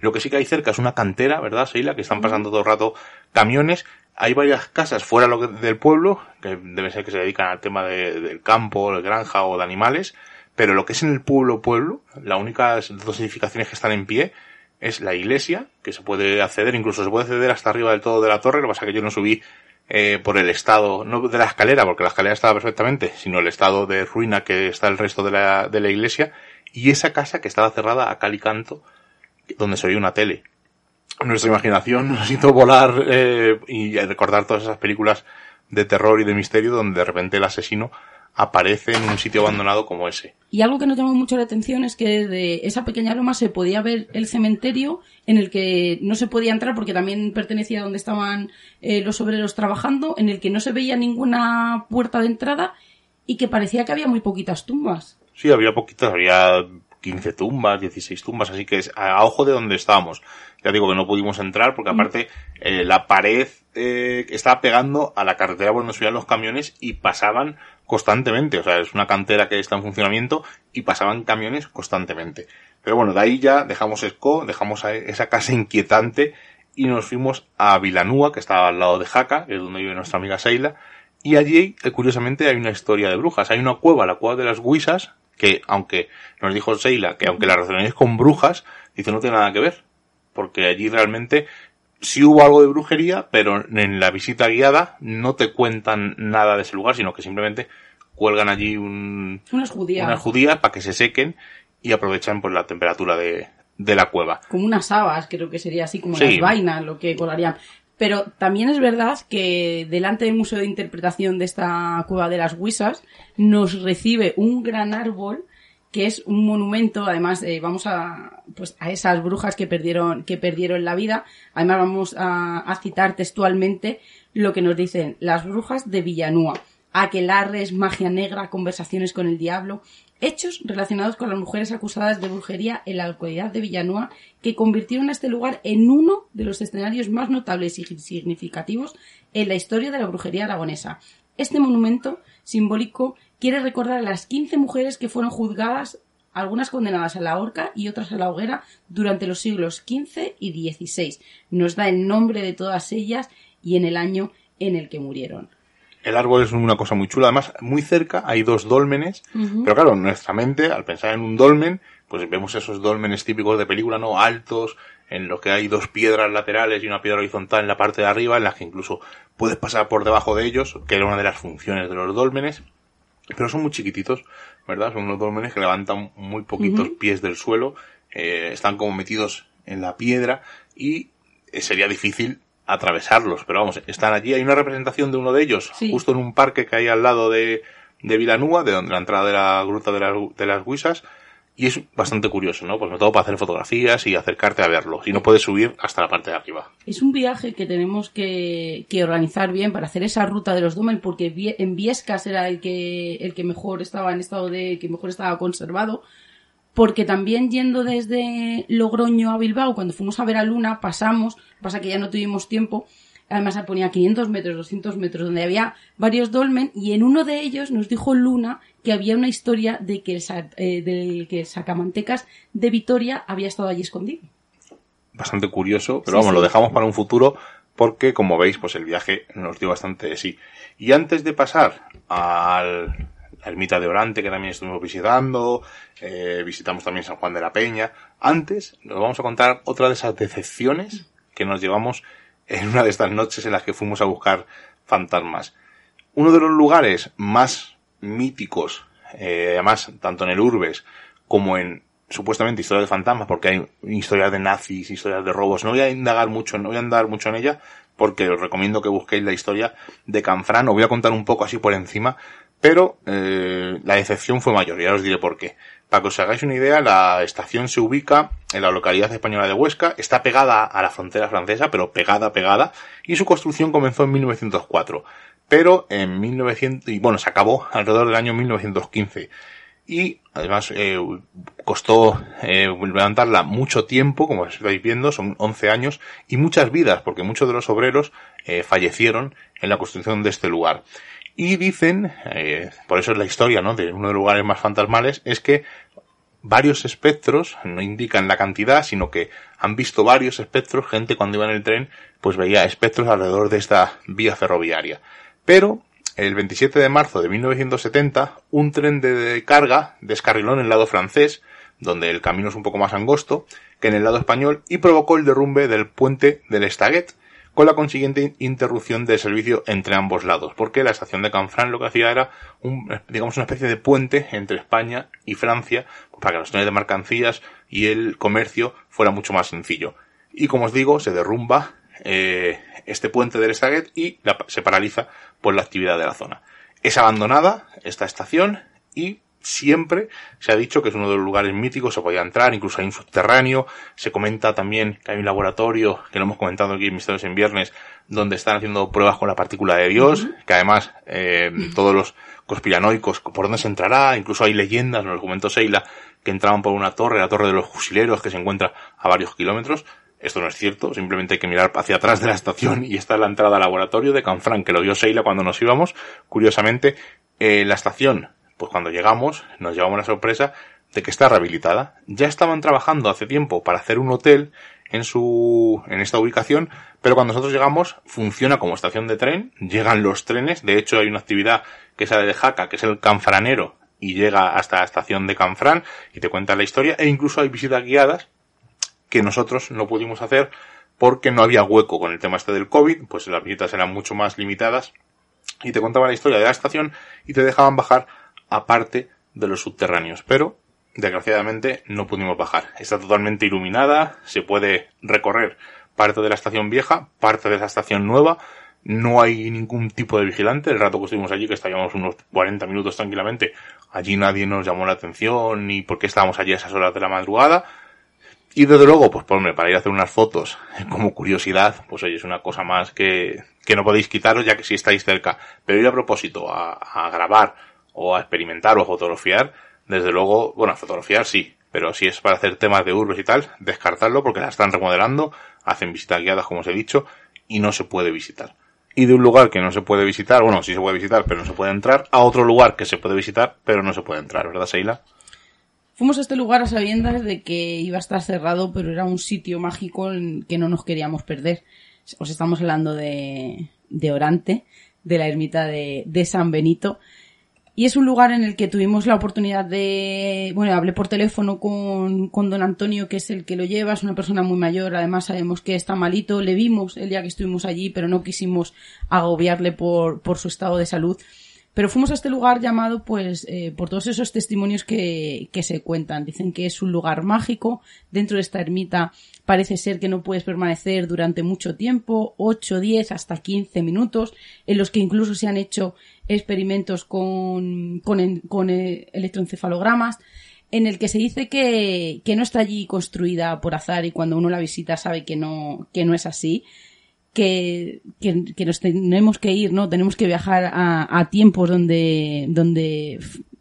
Lo que sí que hay cerca es una cantera, ¿verdad, Seila? Que están pasando todo el rato camiones. Hay varias casas fuera del pueblo, que debe ser que se dedican al tema del campo, de granja o de animales. Pero lo que es en el pueblo pueblo, las únicas dos edificaciones que están en pie es la iglesia, que se puede acceder, incluso se puede acceder hasta arriba del todo de la torre, lo que pasa es que yo no subí eh, por el estado, no de la escalera, porque la escalera estaba perfectamente, sino el estado de ruina que está el resto de la, de la iglesia, y esa casa que estaba cerrada a cal y canto, donde se oía una tele. Nuestra imaginación nos hizo volar eh, y recordar todas esas películas de terror y de misterio donde de repente el asesino aparece en un sitio abandonado como ese. Y algo que nos llamó mucho la atención es que desde esa pequeña loma se podía ver el cementerio en el que no se podía entrar porque también pertenecía a donde estaban eh, los obreros trabajando, en el que no se veía ninguna puerta de entrada y que parecía que había muy poquitas tumbas. Sí, había poquitas, había 15 tumbas, 16 tumbas, así que es a ojo de donde estábamos. Ya digo que no pudimos entrar porque aparte eh, la pared eh, estaba pegando a la carretera por donde subían los camiones y pasaban constantemente. O sea, es una cantera que está en funcionamiento y pasaban camiones constantemente. Pero bueno, de ahí ya dejamos Esco, dejamos esa casa inquietante y nos fuimos a Vilanúa, que estaba al lado de Jaca, que es donde vive nuestra amiga Seila. Y allí, eh, curiosamente, hay una historia de brujas. Hay una cueva, la cueva de las Guisas, que aunque nos dijo Seila que aunque la relacionáis con brujas, dice no tiene nada que ver. Porque allí realmente sí hubo algo de brujería, pero en la visita guiada no te cuentan nada de ese lugar, sino que simplemente cuelgan allí un, unas judías, unas judías para que se sequen y aprovechan pues la temperatura de, de la cueva. Como unas habas, creo que sería así como las vainas lo que colarían. Pero también es verdad que delante del Museo de Interpretación de esta cueva de las Huisas nos recibe un gran árbol que es un monumento, además eh, vamos a pues a esas brujas que perdieron que perdieron la vida, además vamos a, citar textualmente lo que nos dicen las brujas de Villanúa, aquelarres, magia negra, conversaciones con el diablo, hechos relacionados con las mujeres acusadas de brujería en la localidad de Villanúa que convirtieron a este lugar en uno de los escenarios más notables y significativos en la historia de la brujería aragonesa. Este monumento simbólico quiere recordar a las 15 mujeres que fueron juzgadas, algunas condenadas a la horca y otras a la hoguera durante los siglos XV y XVI. Nos da el nombre de todas ellas y en el año en el que murieron. El árbol es una cosa muy chula, además muy cerca hay dos dólmenes, pero claro, nuestra mente, al pensar en un dolmen, pues vemos esos dólmenes típicos de película, ¿no? Altos, en los que hay dos piedras laterales y una piedra horizontal en la parte de arriba, en las que incluso puedes pasar por debajo de ellos, que era una de las funciones de los dólmenes pero son muy chiquititos, ¿verdad? Son unos dólmenes que levantan muy poquitos pies del suelo, eh, están como metidos en la piedra y eh, sería difícil atravesarlos, pero vamos, están allí, hay una representación de uno de ellos, justo en un parque que hay al lado de, de Vilanúa, de donde la entrada de la gruta de, de las Huisas, y es bastante curioso, ¿no? Pues me todo para hacer fotografías y acercarte a verlo. Y no puedes subir hasta la parte de arriba. Es un viaje que tenemos que, que organizar bien para hacer esa ruta de los Domen, porque en Viescas era el que, el que mejor estaba en estado de, que mejor estaba conservado. Porque también yendo desde Logroño a Bilbao, cuando fuimos a ver a Luna, pasamos, pasa que ya no tuvimos tiempo, además se ponía 500 metros, 200 metros, donde había varios dolmen, y en uno de ellos nos dijo Luna que había una historia de que el, eh, que Sacamantecas de Vitoria había estado allí escondido. Bastante curioso, pero vamos, lo dejamos para un futuro porque, como veis, pues el viaje nos dio bastante de sí. Y antes de pasar al la ermita de Orante que también estuvimos visitando, eh, visitamos también San Juan de la Peña. Antes nos vamos a contar otra de esas decepciones que nos llevamos en una de estas noches en las que fuimos a buscar fantasmas. Uno de los lugares más míticos, eh, además, tanto en el Urbes como en supuestamente historias de fantasmas, porque hay historias de nazis, historias de robos. No voy a indagar mucho, no voy a andar mucho en ella, porque os recomiendo que busquéis la historia de Canfrán. Os voy a contar un poco así por encima, pero eh, la decepción fue mayor, ya os diré por qué. Para que os hagáis una idea, la estación se ubica en la localidad española de Huesca, está pegada a la frontera francesa, pero pegada, pegada, y su construcción comenzó en 1904. Pero en 1900, y bueno, se acabó alrededor del año 1915 y además eh, costó eh, levantarla mucho tiempo, como estáis viendo, son 11 años, y muchas vidas, porque muchos de los obreros eh, fallecieron en la construcción de este lugar. Y dicen, eh, por eso es la historia, ¿no? De uno de los lugares más fantasmales, es que varios espectros, no indican la cantidad, sino que han visto varios espectros, gente cuando iba en el tren, pues veía espectros alrededor de esta vía ferroviaria. Pero el 27 de marzo de 1970, un tren de carga descarriló en el lado francés, donde el camino es un poco más angosto, que en el lado español, y provocó el derrumbe del puente del Estaguet, con la consiguiente interrupción del servicio entre ambos lados, porque la estación de Canfrán lo que hacía era un, digamos, una especie de puente entre España y Francia, para que los trenes de mercancías y el comercio fuera mucho más sencillo. Y como os digo, se derrumba eh, este puente del Estaguet y se paraliza por la actividad de la zona. Es abandonada esta estación y siempre se ha dicho que es uno de los lugares míticos, se podía entrar, incluso hay un subterráneo, se comenta también que hay un laboratorio, que lo hemos comentado aquí en Misterios en Viernes, donde están haciendo pruebas con la partícula de Dios, que además eh, todos los conspiranoicos, por dónde se entrará, incluso hay leyendas, nos lo comentó Seila, que entraban por una torre, la torre de los fusileros, que se encuentra a varios kilómetros, esto no es cierto, simplemente hay que mirar hacia atrás de la estación y está la entrada al laboratorio de Canfranc, que lo vio Seila cuando nos íbamos. Curiosamente, eh, la estación, pues cuando llegamos, nos llevamos la sorpresa de que está rehabilitada. Ya estaban trabajando hace tiempo para hacer un hotel en su, en esta ubicación, pero cuando nosotros llegamos, funciona como estación de tren, llegan los trenes, de hecho hay una actividad que sale de Jaca, que es el canfranero, y llega hasta la estación de Canfrán, y te cuenta la historia, e incluso hay visitas guiadas que nosotros no pudimos hacer porque no había hueco con el tema este del COVID, pues las visitas eran mucho más limitadas. Y te contaban la historia de la estación y te dejaban bajar aparte de los subterráneos, pero desgraciadamente no pudimos bajar. Está totalmente iluminada, se puede recorrer parte de la estación vieja, parte de la estación nueva, no hay ningún tipo de vigilante, el rato que estuvimos allí, que estábamos unos 40 minutos tranquilamente, allí nadie nos llamó la atención ni por qué estábamos allí a esas horas de la madrugada, y desde luego, pues ponme, para ir a hacer unas fotos como curiosidad, pues oye, es una cosa más que, que no podéis quitaros ya que si estáis cerca. Pero ir a propósito a, a grabar o a experimentar o a fotografiar, desde luego, bueno, a fotografiar sí, pero si es para hacer temas de urbes y tal, descartarlo porque la están remodelando, hacen visitas guiadas como os he dicho, y no se puede visitar. Y de un lugar que no se puede visitar, bueno, sí se puede visitar, pero no se puede entrar, a otro lugar que se puede visitar, pero no se puede entrar, ¿verdad, Seila? Fuimos a este lugar a sabiendas de que iba a estar cerrado, pero era un sitio mágico en que no nos queríamos perder. Os estamos hablando de, de Orante, de la ermita de, de San Benito. Y es un lugar en el que tuvimos la oportunidad de, bueno, hablé por teléfono con, con don Antonio, que es el que lo lleva, es una persona muy mayor, además sabemos que está malito, le vimos el día que estuvimos allí, pero no quisimos agobiarle por, por su estado de salud. Pero fuimos a este lugar llamado, pues, eh, por todos esos testimonios que, que se cuentan. Dicen que es un lugar mágico. Dentro de esta ermita parece ser que no puedes permanecer durante mucho tiempo, 8, 10, hasta 15 minutos, en los que incluso se han hecho experimentos con, con, con eh, electroencefalogramas en el que se dice que, que no está allí construida por azar y cuando uno la visita sabe que no, que no es así, que, que, nos tenemos que ir, ¿no? Tenemos que viajar a, a tiempos donde, donde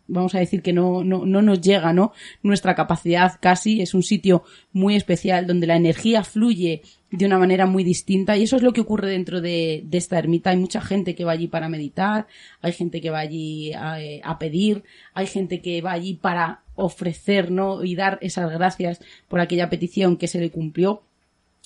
vamos a decir que no, no, no nos llega, ¿no? Nuestra capacidad casi es un sitio muy especial donde la energía fluye de una manera muy distinta y eso es lo que ocurre dentro de, esta ermita. Hay mucha gente que va allí para meditar, hay gente que va allí a, eh, a pedir, hay gente que va allí para ofrecer, ¿no? Y dar esas gracias por aquella petición que se le cumplió.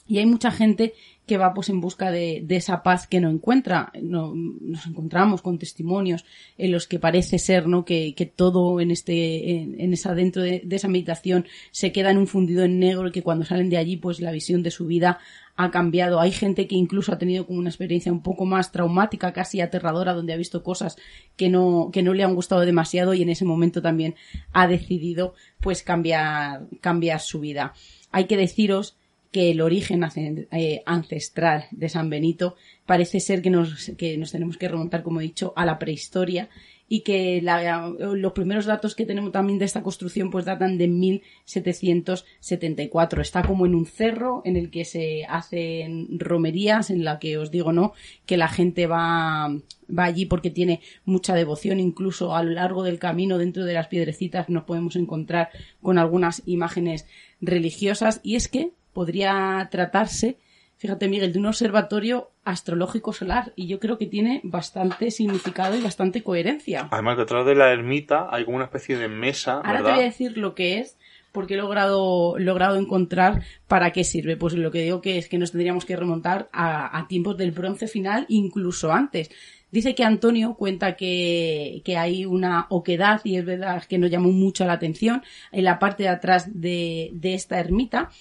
Y hay mucha gente que va pues en busca de, esa paz que no encuentra. No, nos encontramos con testimonios en los que parece ser, ¿no? Que, todo en este, en, esa, dentro de, esa meditación se queda en un fundido en negro y que cuando salen de allí pues la visión de su vida ha cambiado. Hay gente que incluso ha tenido como una experiencia un poco más traumática, casi aterradora, donde ha visto cosas que no, que no le han gustado demasiado y en ese momento también ha decidido pues cambiar, cambiar su vida. Hay que deciros que el origen eh, ancestral de San Benito parece ser que nos, que nos tenemos que remontar, como he dicho, a la prehistoria y que los primeros datos que tenemos también de esta construcción pues datan de 1774. Está como en un cerro en el que se hacen romerías, en la que os digo no, que la gente va, va allí porque tiene mucha devoción, incluso a lo largo del camino dentro de las piedrecitas nos podemos encontrar con algunas imágenes religiosas. Y es que podría tratarse, fíjate Miguel, de un observatorio astrológico solar y yo creo que tiene bastante significado y bastante coherencia. Además, detrás de la ermita hay como una especie de mesa. Ahora te voy a decir lo que es porque he logrado, logrado encontrar para qué sirve. Pues lo que digo que es que nos tendríamos que remontar a, a tiempos del bronce final, incluso antes. Dice que Antonio cuenta que, que, hay una oquedad, y es verdad que nos llamó mucho la atención, en la parte de atrás de, de esta ermita,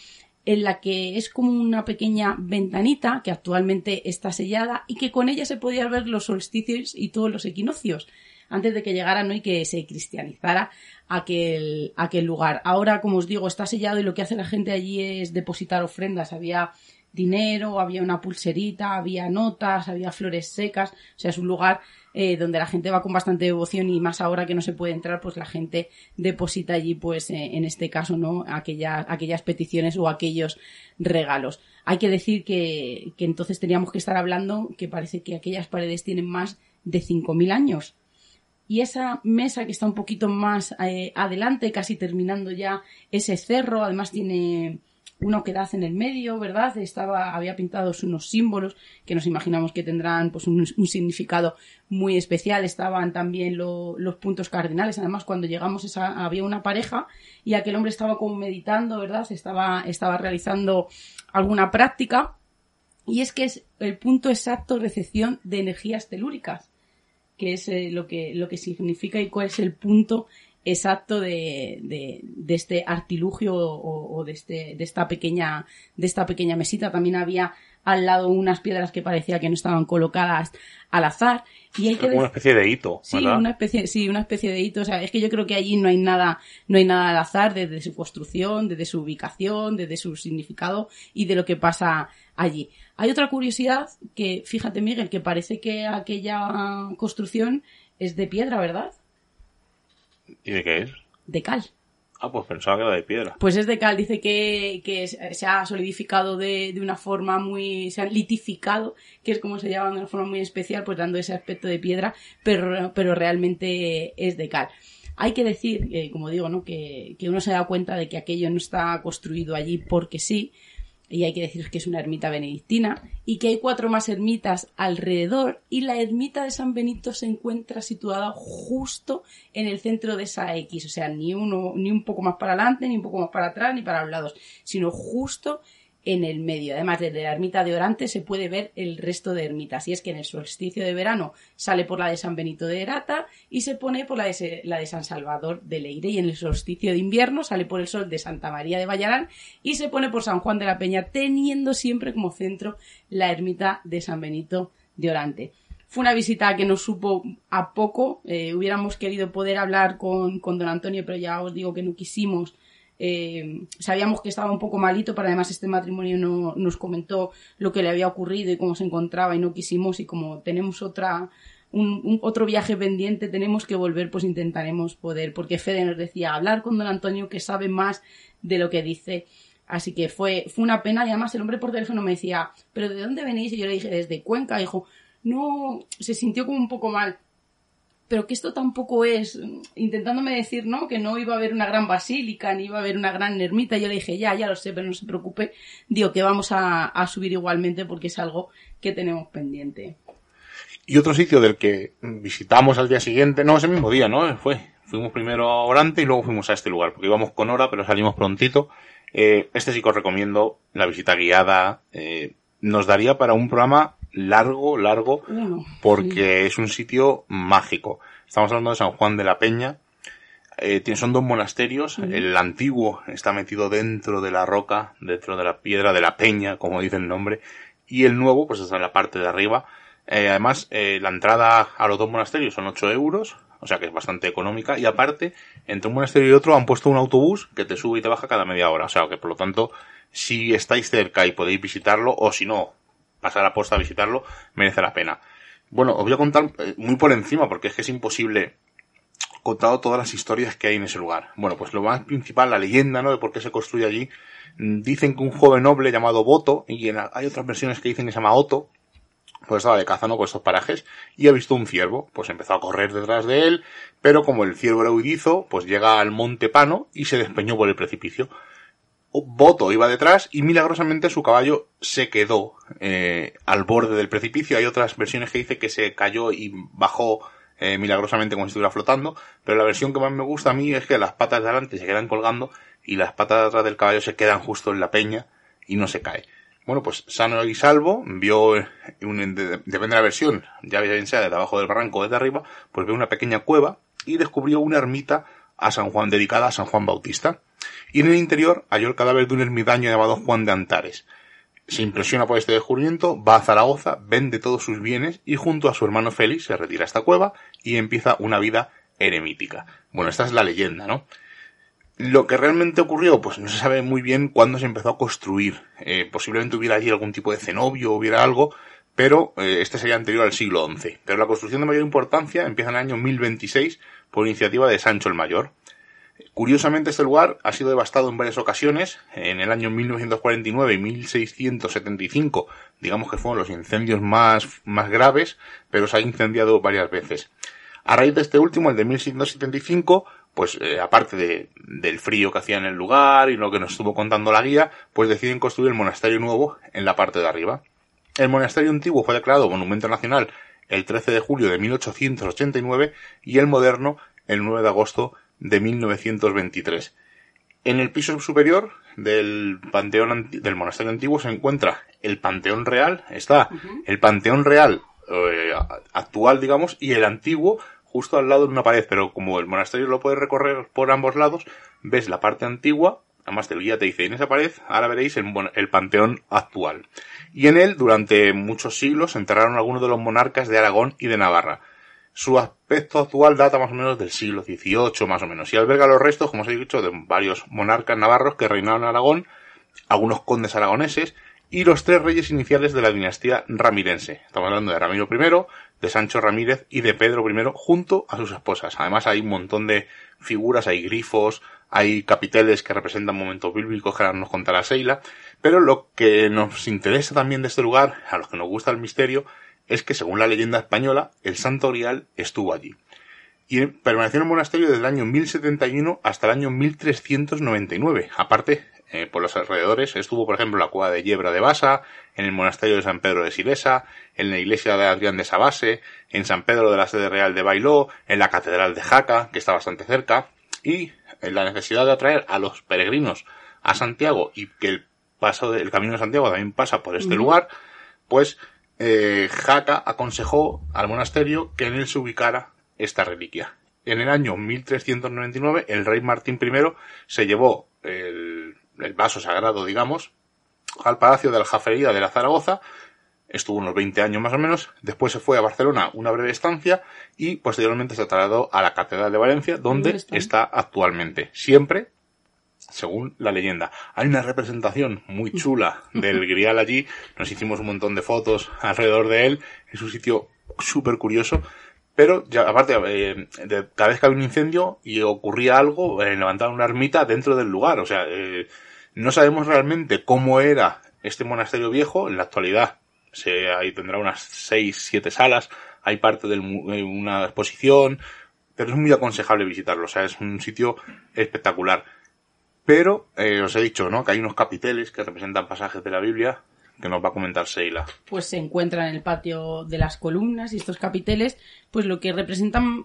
en la que es como una pequeña ventanita que actualmente está sellada y que con ella se podía ver los solsticios y todos los equinoccios antes de que llegara ¿no? y que se cristianizara aquel, aquel lugar. Ahora, como os digo, está sellado y lo que hace la gente allí es depositar ofrendas. Había dinero, había una pulserita, había notas, había flores secas. O sea, es un lugar eh, donde la gente va con bastante devoción y más ahora que no se puede entrar, pues la gente deposita allí, pues eh, en este caso, ¿no? Aquellas, peticiones o aquellos regalos. Hay que decir que, que entonces teníamos que estar hablando que parece que aquellas paredes tienen más de 5.000 años. Y esa mesa que está un poquito más eh, adelante, casi terminando ya ese cerro, además tiene una oquedad en el medio, ¿verdad? Estaba, había pintados unos símbolos que nos imaginamos que tendrán pues un, significado muy especial. Estaban también los puntos cardinales. Además, cuando llegamos esa, había una pareja y aquel hombre estaba como meditando, ¿verdad? Estaba, estaba realizando alguna práctica. Y es que es el punto exacto de recepción de energías telúricas, que es eh, lo, que, lo que significa y cuál es el punto exacto de, de, este artilugio o, de, este, de, esta pequeña, de esta pequeña mesita. También había al lado unas piedras que parecía que no estaban colocadas al azar. Y hay que una especie de hito, sí, una especie, sí, una especie de hito. O sea, es que yo creo que allí no hay nada, no hay nada al azar desde su construcción, desde su ubicación, desde su significado y de lo que pasa allí. Hay otra curiosidad que, fíjate Miguel, que parece que aquella construcción es de piedra, ¿verdad? ¿Y de qué es? De cal. Ah, pues pensaba que era de piedra. Pues es de cal, dice que, que se ha solidificado de, de, una forma muy, se ha litificado, que es como se llama de una forma muy especial, pues dando ese aspecto de piedra, pero, pero realmente es de cal. Hay que decir, eh, como digo, ¿no? que, que uno se da cuenta de que aquello no está construido allí porque sí, y hay que decir que es una ermita benedictina, y que hay cuatro más ermitas alrededor, y la ermita de San Benito se encuentra situada justo en el centro de esa X, o sea, ni uno, ni un poco más para adelante, ni un poco más para atrás, ni para los lados, sino justo en el medio. Además, desde la ermita de Orante se puede ver el resto de ermitas. Y es que en el solsticio de verano sale por la de San Benito de Herata y se pone por la de, la de San Salvador de Leire. Y en el solsticio de invierno sale por el sol de Santa María de Vallarán y se pone por San Juan de la Peña, teniendo siempre como centro la ermita de San Benito de Orante. Fue una visita que nos supo a poco. Eh, hubiéramos querido poder hablar con, con don Antonio, pero ya os digo que no quisimos eh, sabíamos que estaba un poco malito, pero además este matrimonio no, nos comentó lo que le había ocurrido y cómo se encontraba y no quisimos y como tenemos otra un, otro viaje pendiente, tenemos que volver, pues intentaremos poder, porque Fede nos decía hablar con don Antonio que sabe más de lo que dice. Así que fue, fue una pena y además el hombre por teléfono me decía, ¿pero de dónde venís? Y yo le dije, desde Cuenca. dijo, no, se sintió como un poco mal pero que esto tampoco es, intentándome decir, ¿no? Que no iba a haber una gran basílica, ni iba a haber una gran ermita. Yo le dije, ya, ya lo sé, pero no se preocupe. Digo que vamos a, subir igualmente porque es algo que tenemos pendiente. Y otro sitio del que visitamos al día siguiente, no, ese mismo día, ¿no? Fue. Fuimos primero a Orante y luego fuimos a este lugar, porque íbamos con hora, pero salimos prontito. Eh, este sí que os recomiendo la visita guiada, eh, nos daría para un programa largo, largo, porque es un sitio mágico. Estamos hablando de San Juan de la Peña. Eh, son dos monasterios. El antiguo está metido dentro de la roca, dentro de la piedra de la peña, como dice el nombre. Y el nuevo, pues está en la parte de arriba. Eh, además, eh, la entrada a los dos monasterios son 8 euros, o sea que es bastante económica. Y aparte, entre un monasterio y otro han puesto un autobús que te sube y te baja cada media hora. O sea que, por lo tanto, si estáis cerca y podéis visitarlo, o si no, pasar a posta a visitarlo, merece la pena. Bueno, os voy a contar eh, muy por encima, porque es que es imposible contar todas las historias que hay en ese lugar. Bueno, pues lo más principal, la leyenda, ¿no? De por qué se construye allí. Dicen que un joven noble llamado Boto, y hay otras versiones que dicen que se llama Otto, pues estaba de caza, ¿no? Por estos parajes, y ha visto un ciervo, pues empezó a correr detrás de él, pero como el ciervo era huidizo, pues llega al monte Pano y se despeñó por el precipicio. Boto iba detrás y milagrosamente su caballo se quedó eh, al borde del precipicio. Hay otras versiones que dice que se cayó y bajó eh, milagrosamente como si estuviera flotando, pero la versión que más me gusta a mí es que las patas de adelante se quedan colgando y las patas de atrás del caballo se quedan justo en la peña y no se cae. Bueno, pues sano y salvo, vio, un, de- depende de la versión, ya bien sea desde abajo del barranco o desde arriba, pues vio una pequeña cueva y descubrió una ermita a San Juan, dedicada a San Juan Bautista. Y en el interior halló el cadáver de un ermitaño llamado Juan de Antares. Se impresiona por este descubrimiento, va a Zaragoza, vende todos sus bienes y junto a su hermano Félix se retira a esta cueva y empieza una vida eremítica. Bueno, esta es la leyenda, ¿no? Lo que realmente ocurrió, pues no se sabe muy bien cuándo se empezó a construir. Eh, posiblemente hubiera allí algún tipo de cenobio, hubiera algo, pero eh, este sería anterior al siglo XI. Pero la construcción de mayor importancia empieza en el año 1026 por iniciativa de Sancho el Mayor. Curiosamente, este lugar ha sido devastado en varias ocasiones. En el año 1949 y 1675, digamos que fueron los incendios más, más graves, pero se ha incendiado varias veces. A raíz de este último, el de 1675, pues eh, aparte de, del frío que hacía en el lugar y lo que nos estuvo contando la guía, pues deciden construir el monasterio nuevo en la parte de arriba. El monasterio antiguo fue declarado Monumento Nacional el 13 de julio de 1889 y el moderno el 9 de agosto de 1923. En el piso superior del panteón del monasterio antiguo se encuentra el panteón real, está el panteón real eh, actual, digamos, y el antiguo justo al lado de una pared, pero como el monasterio lo puedes recorrer por ambos lados, ves la parte antigua, además el guía te dice, en esa pared ahora veréis el, el panteón actual. Y en él, durante muchos siglos, se enterraron algunos de los monarcas de Aragón y de Navarra. Su aspecto actual data más o menos del siglo XVIII, más o menos, y alberga los restos, como os he dicho, de varios monarcas navarros que reinaron en Aragón, algunos condes aragoneses y los tres reyes iniciales de la dinastía ramirense. Estamos hablando de Ramiro I, de Sancho Ramírez y de Pedro I junto a sus esposas. Además hay un montón de figuras, hay grifos, hay capiteles que representan momentos bíblicos que ahora nos contará Seila. Pero lo que nos interesa también de este lugar, a los que nos gusta el misterio, es que según la leyenda española, el Santo Grial estuvo allí. Y permaneció en el monasterio desde el año 1071 hasta el año 1399. Aparte, eh, por los alrededores estuvo, por ejemplo, en la cueva de Yebra de Basa, en el monasterio de San Pedro de Silesa, en la iglesia de Adrián de Sabase, en San Pedro de la sede real de Bailó, en la catedral de Jaca, que está bastante cerca, y en la necesidad de atraer a los peregrinos a Santiago y que el paso del camino de Santiago también pasa por este lugar, pues eh, Jaca aconsejó al monasterio que en él se ubicara esta reliquia. En el año 1399, el rey Martín I se llevó el, el vaso sagrado, digamos, al Palacio de la Aljafería de la Zaragoza, estuvo unos 20 años más o menos, después se fue a Barcelona una breve estancia y posteriormente se trasladó a la Catedral de Valencia, donde está actualmente. Siempre según la leyenda. Hay una representación muy chula del grial allí. Nos hicimos un montón de fotos alrededor de él. Es un sitio súper curioso. Pero ya, aparte, eh, de- cada vez que había un incendio y ocurría algo, eh, levantaban una ermita dentro del lugar. O sea, eh, no sabemos realmente cómo era este monasterio viejo. En la actualidad, se, ahí tendrá unas seis, siete salas. Hay parte de una exposición. Pero es muy aconsejable visitarlo. O sea, es un sitio espectacular. Pero eh, os he dicho, ¿no? Que hay unos capiteles que representan pasajes de la Biblia que nos va a comentar Seila. pues se encuentran en el patio de las columnas y estos capiteles, pues lo que representan,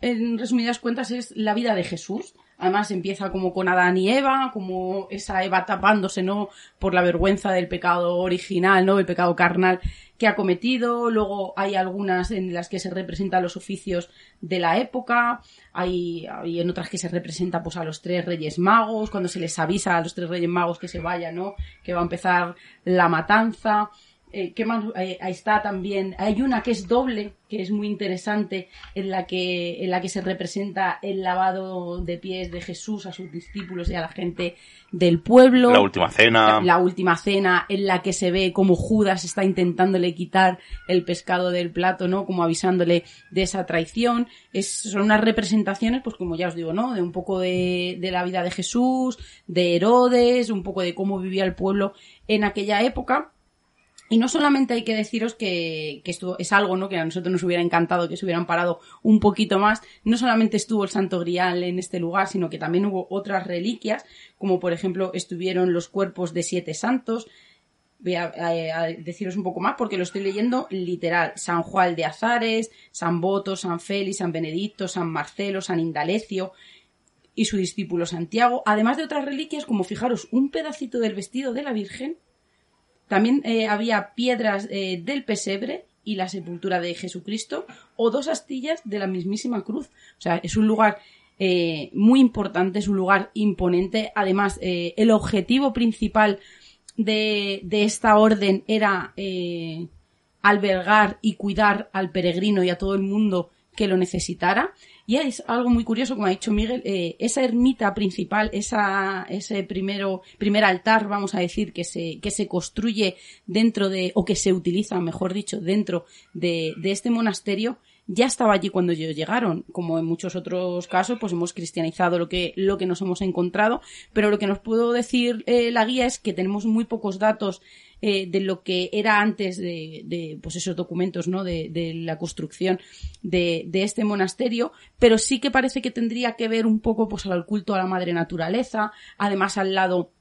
en resumidas cuentas, es la vida de Jesús Además empieza como con Adán y Eva, como esa Eva tapándose, ¿no? Por la vergüenza del pecado original, ¿no? El pecado carnal que ha cometido. Luego hay algunas en las que se representan los oficios de la época. Hay, hay en otras que se representa pues a los tres reyes magos, cuando se les avisa a los tres reyes magos que se vayan, ¿no? Que va a empezar la matanza. Eh, ¿qué más? Eh, ahí está también. Hay una que es doble, que es muy interesante, en la que, en la que se representa el lavado de pies de Jesús a sus discípulos y a la gente del pueblo. La última cena. La última cena, en la que se ve como Judas está intentándole quitar el pescado del plato, ¿no? Como avisándole de esa traición. Es, son unas representaciones, pues como ya os digo, ¿no? De un poco de, de la vida de Jesús, de Herodes, un poco de cómo vivía el pueblo en aquella época y no solamente hay que deciros que, esto es algo ¿no? que a nosotros nos hubiera encantado que se hubieran parado un poquito más. No solamente estuvo el Santo Grial en este lugar, sino que también hubo otras reliquias, como por ejemplo estuvieron los cuerpos de siete santos. Voy a, deciros un poco más porque lo estoy leyendo literal. San Juan de Azares, San Boto, San Félix, San Benedicto, San Marcelo, San Indalecio y su discípulo Santiago. Además de otras reliquias como fijaros un pedacito del vestido de la Virgen también eh, había piedras eh, del pesebre y la sepultura de Jesucristo o dos astillas de la mismísima cruz. O sea, es un lugar eh, muy importante, es un lugar imponente. Además, el objetivo principal de, de esta orden era albergar y cuidar al peregrino y a todo el mundo que lo necesitara. Y es algo muy curioso, como ha dicho Miguel, eh, esa ermita principal, esa, ese primero, primer altar, vamos a decir, que se, que se construye dentro de, o que se utiliza, mejor dicho, dentro de, de este monasterio, ya estaba allí cuando ellos llegaron. Como en muchos otros casos, pues hemos cristianizado lo que, lo que nos hemos encontrado, pero lo que nos puedo decir eh, la guía es que tenemos muy pocos datos eh, de lo que era antes de, de pues esos documentos, ¿no? De, de la construcción de, de, este monasterio, pero sí que parece que tendría que ver un poco pues al culto a la madre naturaleza, además al lado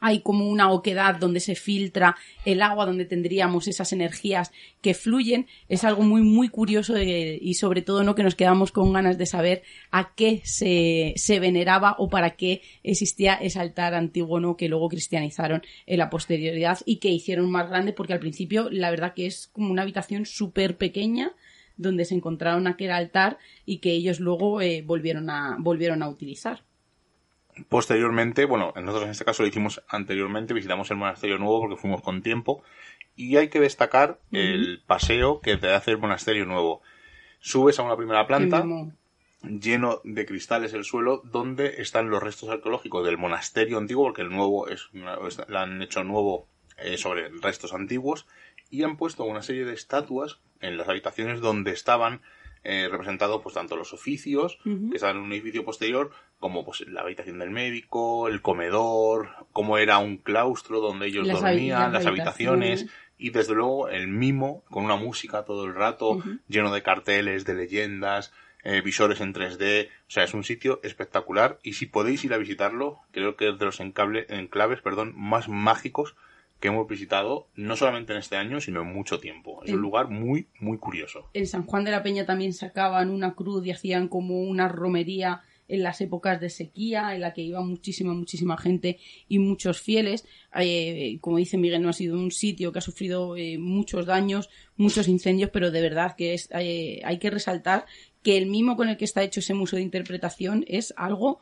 hay como una oquedad donde se filtra el agua, donde tendríamos esas energías que fluyen. Es algo muy, muy curioso y sobre todo no que nos quedamos con ganas de saber a qué se, se veneraba o para qué existía ese altar antiguo ¿no? que luego cristianizaron en la posterioridad y que hicieron más grande porque al principio la verdad que es como una habitación súper pequeña donde se encontraron aquel altar y que ellos luego eh, volvieron, a, volvieron a utilizar. Posteriormente, bueno, nosotros en este caso lo hicimos anteriormente, visitamos el monasterio nuevo porque fuimos con tiempo. Y hay que destacar el paseo que te hace el monasterio nuevo. Subes a una primera planta lleno de cristales el suelo donde están los restos arqueológicos del monasterio antiguo porque el nuevo es lo han hecho nuevo eh, sobre restos antiguos y han puesto una serie de estatuas en las habitaciones donde estaban eh, representados pues tanto los oficios que están en un edificio posterior como pues la habitación del médico, el comedor, cómo era un claustro donde ellos dormían, las, habitaciones. y desde luego el mimo con una música todo el rato lleno de carteles, de leyendas, eh, visores en 3D, o sea, es un sitio espectacular. Y si podéis ir a visitarlo, creo que es de los enclaves, perdón, más mágicos que hemos visitado no solamente en este año, sino en mucho tiempo. Es un lugar muy, muy curioso. En San Juan de la Peña también sacaban una cruz y hacían como una romería en las épocas de sequía, en la que iba muchísima, muchísima gente y muchos fieles. Eh, como dice Miguel, no ha sido un sitio que ha sufrido eh, muchos daños, muchos incendios, pero de verdad que es, eh, hay que resaltar que el mimo con el que está hecho ese museo de interpretación es algo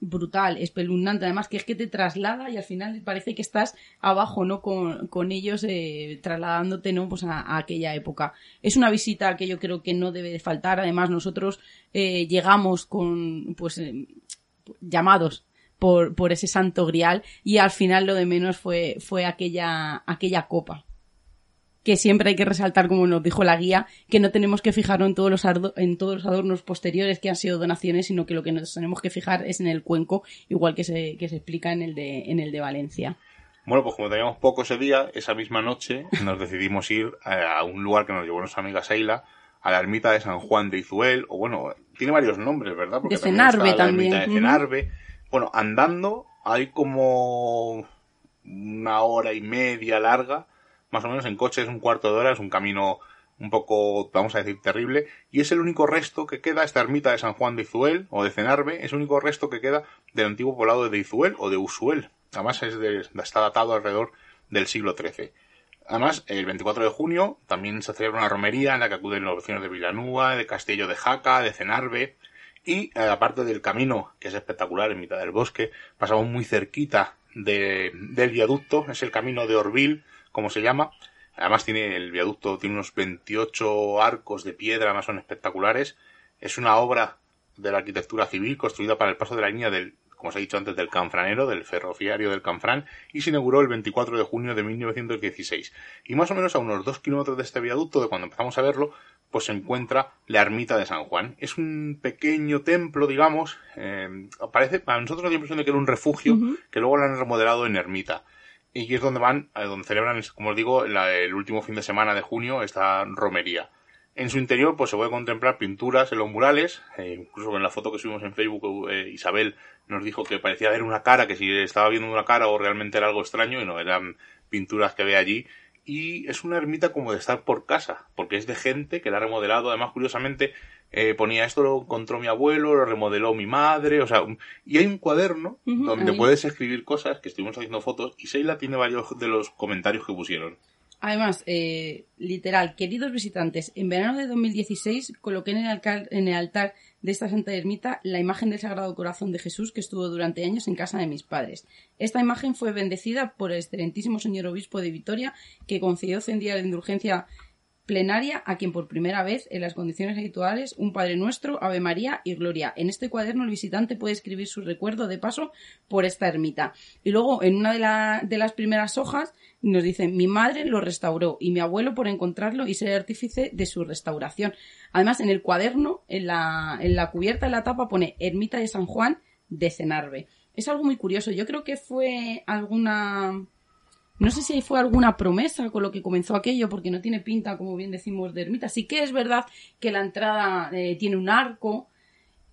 brutal, espeluznante, además que es que te traslada y al final parece que estás abajo, ¿no? Con, con ellos eh, trasladándote, ¿no? Pues a, aquella época. Es una visita que yo creo que no debe de faltar, además nosotros eh, llegamos con, pues, eh, llamados por, por ese santo grial y al final lo de menos fue, fue aquella, aquella copa que siempre hay que resaltar, como nos dijo la guía, que no tenemos que fijarnos en todos los, en todos los adornos posteriores que han sido donaciones, sino que lo que nos tenemos que fijar es en el cuenco, igual que se, que se explica en el, de, en el de Valencia. Bueno, pues como teníamos poco ese día, esa misma noche nos decidimos ir a un lugar que nos llevó nuestra amiga Seila, a la ermita de San Juan de Izuel, o bueno, tiene varios nombres, ¿verdad? Porque de Cenarbe también. La ermita de Cenarbe. Bueno, andando hay como una hora y media larga más o menos en coche es un cuarto de hora, es un camino un poco, vamos a decir, terrible, y es el único resto que queda, esta ermita de San Juan de Izuel, o de Cenarbe, es el único resto que queda del antiguo poblado de Izuel o de Usuel. Además es de, está datado alrededor del siglo XIII. Además, el 24 de junio también se celebra una romería en la que acuden los vecinos de Vilanúa, de Castillo de Jaca, de Cenarbe, y eh, aparte del camino, que es espectacular en mitad del bosque, pasamos muy cerquita de, del viaducto, es el camino de Orville, como se llama. Además tiene el viaducto, tiene unos 28 arcos de piedra, más son espectaculares. Es una obra de la arquitectura civil construida para el paso de la línea del, como os he dicho antes, del Canfranero, del ferroviario del Canfrán, y se inauguró el 24 de junio de 1916. Y más o menos a unos dos kilómetros de este viaducto, de cuando empezamos a verlo, pues se encuentra la ermita de San Juan. Es un pequeño templo, digamos, eh, parece, a nosotros nos dio la impresión de que era un refugio, que luego lo han remodelado en ermita. Y es donde van, donde celebran, como os digo, el último fin de semana de junio, esta romería. En su interior, pues se puede contemplar pinturas en los murales, eh, incluso en la foto que subimos en Facebook, eh, Isabel nos dijo que parecía ver una cara, que si estaba viendo una cara o realmente era algo extraño, y no, eran pinturas que ve allí, y es una ermita como de estar por casa, porque es de gente que la ha remodelado, además curiosamente eh, ponía esto lo encontró mi abuelo, lo remodeló mi madre, o sea, y hay un cuaderno donde puedes escribir cosas, que estuvimos haciendo fotos, y Seila tiene varios de los comentarios que pusieron. Además, eh, literal, queridos visitantes, en verano de 2016 coloqué en el, en el altar de esta Santa Ermita la imagen del Sagrado Corazón de Jesús que estuvo durante años en casa de mis padres. Esta imagen fue bendecida por el excelentísimo señor obispo de Vitoria, que concedió día de indulgencia plenaria a quien por primera vez, en las condiciones habituales, un Padre Nuestro, Ave María y Gloria. En este cuaderno el visitante puede escribir su recuerdo de paso por esta ermita. Y luego, en una de, de las primeras hojas, nos dice, mi madre lo restauró y mi abuelo por encontrarlo y ser artífice de su restauración. Además, en el cuaderno, en la, en la cubierta de la tapa pone Ermita de San Juan de Cenarbe. Es algo muy curioso. Yo creo que fue alguna no sé si fue alguna promesa con lo que comenzó aquello, porque no tiene pinta, como bien decimos, de ermita. Sí que es verdad que la entrada eh, tiene un arco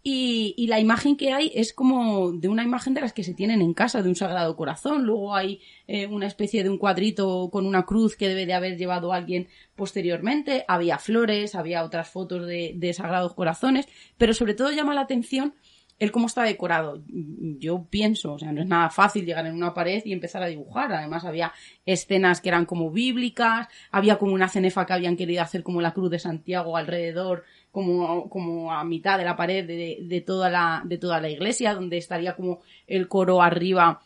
y, y, la imagen que hay es como de una imagen de las que se tienen en casa, de un sagrado corazón. Luego hay eh, una especie de un cuadrito con una cruz que debe de haber llevado alguien posteriormente. Había flores, había otras fotos de, de sagrados corazones, pero sobre todo llama la atención el cómo está decorado. Yo pienso, o sea, no es nada fácil llegar en una pared y empezar a dibujar. Además, había escenas que eran como bíblicas, había como una cenefa que habían querido hacer como la cruz de Santiago alrededor, como, como a mitad de la pared de, de toda la, de toda la iglesia, donde estaría como el coro arriba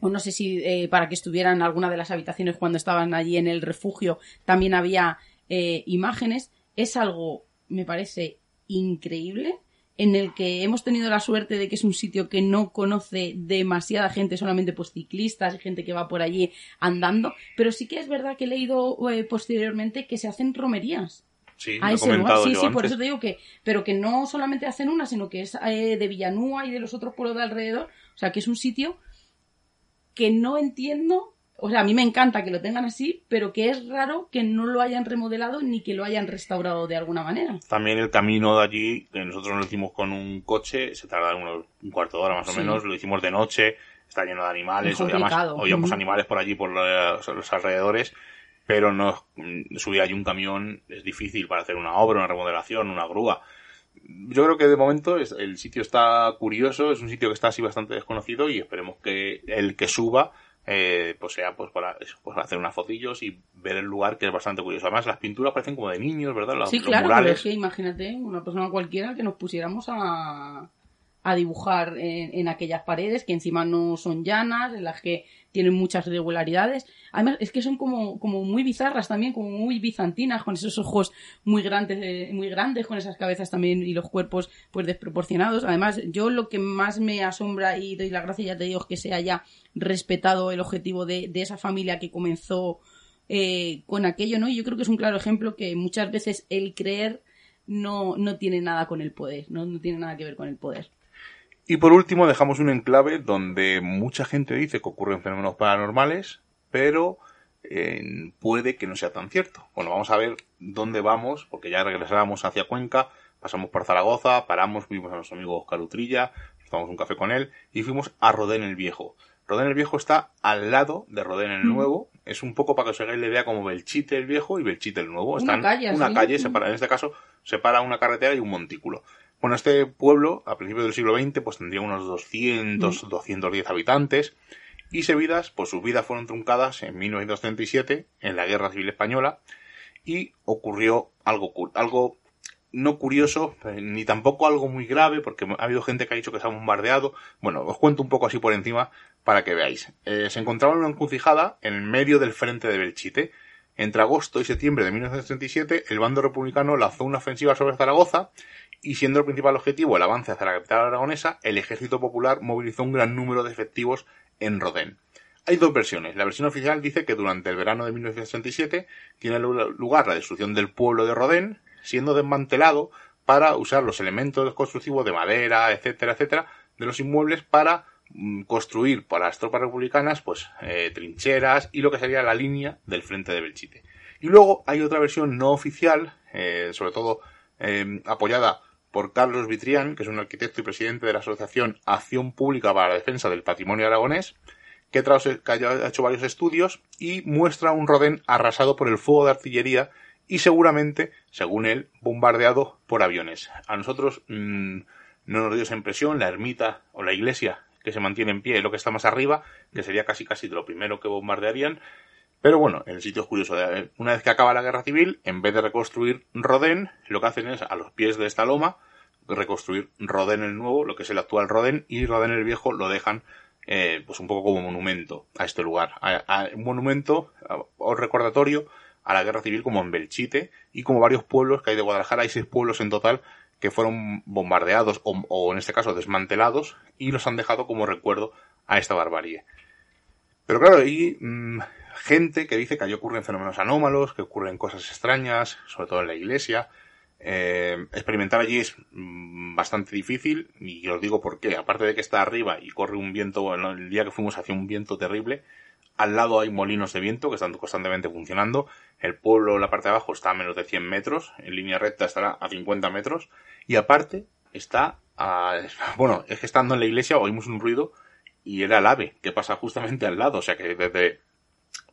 o no sé si eh, para que estuvieran en alguna de las habitaciones cuando estaban allí en el refugio también había eh, imágenes. Es algo, me parece, increíble en el que hemos tenido la suerte de que es un sitio que no conoce demasiada gente, solamente pues ciclistas y gente que va por allí andando, pero sí que es verdad que he leído eh, posteriormente que se hacen romerías. Sí, a ese lugar. Sí, sí, por eso te digo que, pero que no solamente hacen una, sino que es eh, de Villanúa y de los otros pueblos de alrededor, o sea que es un sitio que no entiendo o sea, a mí me encanta que lo tengan así, pero que es raro que no lo hayan remodelado ni que lo hayan restaurado de alguna manera. También el camino de allí, nosotros lo hicimos con un coche, se tarda un cuarto de hora más o menos, lo hicimos de noche, está lleno de animales, oíamos animales por allí, por los, alrededores, pero no subir allí un camión es difícil para hacer una obra, una remodelación, una grúa. Yo creo que de momento el sitio está curioso, es un sitio que está así bastante desconocido y esperemos que el que suba eh, pues sea pues para, pues hacer unas fotillos y ver el lugar que es bastante curioso. Además, las pinturas parecen como de niños, ¿verdad? sí, claro, pero es que imagínate una persona cualquiera que nos pusiéramos a, a dibujar en, aquellas paredes que encima no son llanas, en las que tienen muchas irregularidades. Además, es que son como, como muy bizarras también, como muy bizantinas, con esos ojos muy grandes, eh, muy grandes, con esas cabezas también y los cuerpos pues desproporcionados. Además, yo lo que más me asombra y doy la gracia, ya te digo, es que se haya respetado el objetivo de, esa familia que comenzó eh, con aquello, ¿no? Y yo creo que es un claro ejemplo que muchas veces el creer no, no tiene nada con el poder, no, no tiene nada que ver con el poder. Y por último dejamos un enclave donde mucha gente dice que ocurren fenómenos paranormales, pero eh, puede que no sea tan cierto. Bueno, vamos a ver dónde vamos, porque ya regresábamos hacia Cuenca, pasamos por Zaragoza, paramos, vimos a nuestro amigo Oscar Utrilla, tomamos un café con él y fuimos a Rodén el Viejo. Rodén el Viejo está al lado de Rodén el Nuevo, es un poco para que os hagáis la idea como Belchite el viejo y Belchite el nuevo. Una Están calle, una sí. calle separa, en este caso, separa una carretera y un montículo. Bueno, este pueblo, a principios del siglo XX, pues tendría unos 200, 210 habitantes. Y Sevidas, pues sus vidas fueron truncadas en 1937, en la Guerra Civil Española, y ocurrió algo, algo no curioso, eh, ni tampoco algo muy grave, porque ha habido gente que ha dicho que se ha bombardeado. Bueno, os cuento un poco así por encima para que veáis. Eh, se encontraba en una encrucijada en el medio del frente de Belchite. Entre agosto y septiembre de 1937, el bando republicano lanzó una ofensiva sobre Zaragoza y siendo el principal objetivo el avance hacia la capital aragonesa, el ejército popular movilizó un gran número de efectivos en Rodén. Hay dos versiones. La versión oficial dice que durante el verano de 1937 tiene lu- lugar la destrucción del pueblo de Rodén, siendo desmantelado para usar los elementos constructivos de madera, etcétera, etcétera, de los inmuebles para construir para las tropas republicanas, pues, eh, trincheras y lo que sería la línea del frente de Belchite. Y luego hay otra versión no oficial, eh, sobre todo eh, apoyada por Carlos Vitrián, que es un arquitecto y presidente de la Asociación Acción Pública para la Defensa del Patrimonio Aragonés, que, que ha hecho varios estudios y muestra un Rodén arrasado por el fuego de artillería y seguramente, según él, bombardeado por aviones. A nosotros mm, no nos dio esa impresión, la ermita o la iglesia que se mantiene en pie lo que está más arriba, que sería casi casi de lo primero que bombardearían, pero bueno, el sitio es curioso. Una vez que acaba la guerra civil, en vez de reconstruir Rodén, lo que hacen es a los pies de esta loma reconstruir Rodén el nuevo, lo que es el actual Rodén, y Rodén el viejo lo dejan eh, pues un poco como monumento a este lugar. Un monumento o recordatorio a la guerra civil como en Belchite y como varios pueblos que hay de Guadalajara, hay seis pueblos en total que fueron bombardeados o, en este caso desmantelados y los han dejado como recuerdo a esta barbarie. Pero claro, hay mm, gente que dice que allí ocurren fenómenos anómalos, que ocurren cosas extrañas, sobre todo en la iglesia. Eh, experimentar allí es mm, bastante difícil y os digo por qué. Aparte de que está arriba y corre un viento, el día que fuimos hacía un viento terrible, al lado hay molinos de viento que están constantemente funcionando. El pueblo, la parte de abajo, está a menos de 100 metros. En línea recta estará a 50 metros. Y aparte, está a... Bueno, es que estando en la iglesia oímos un ruido y era el ave que pasa justamente al lado. O sea que desde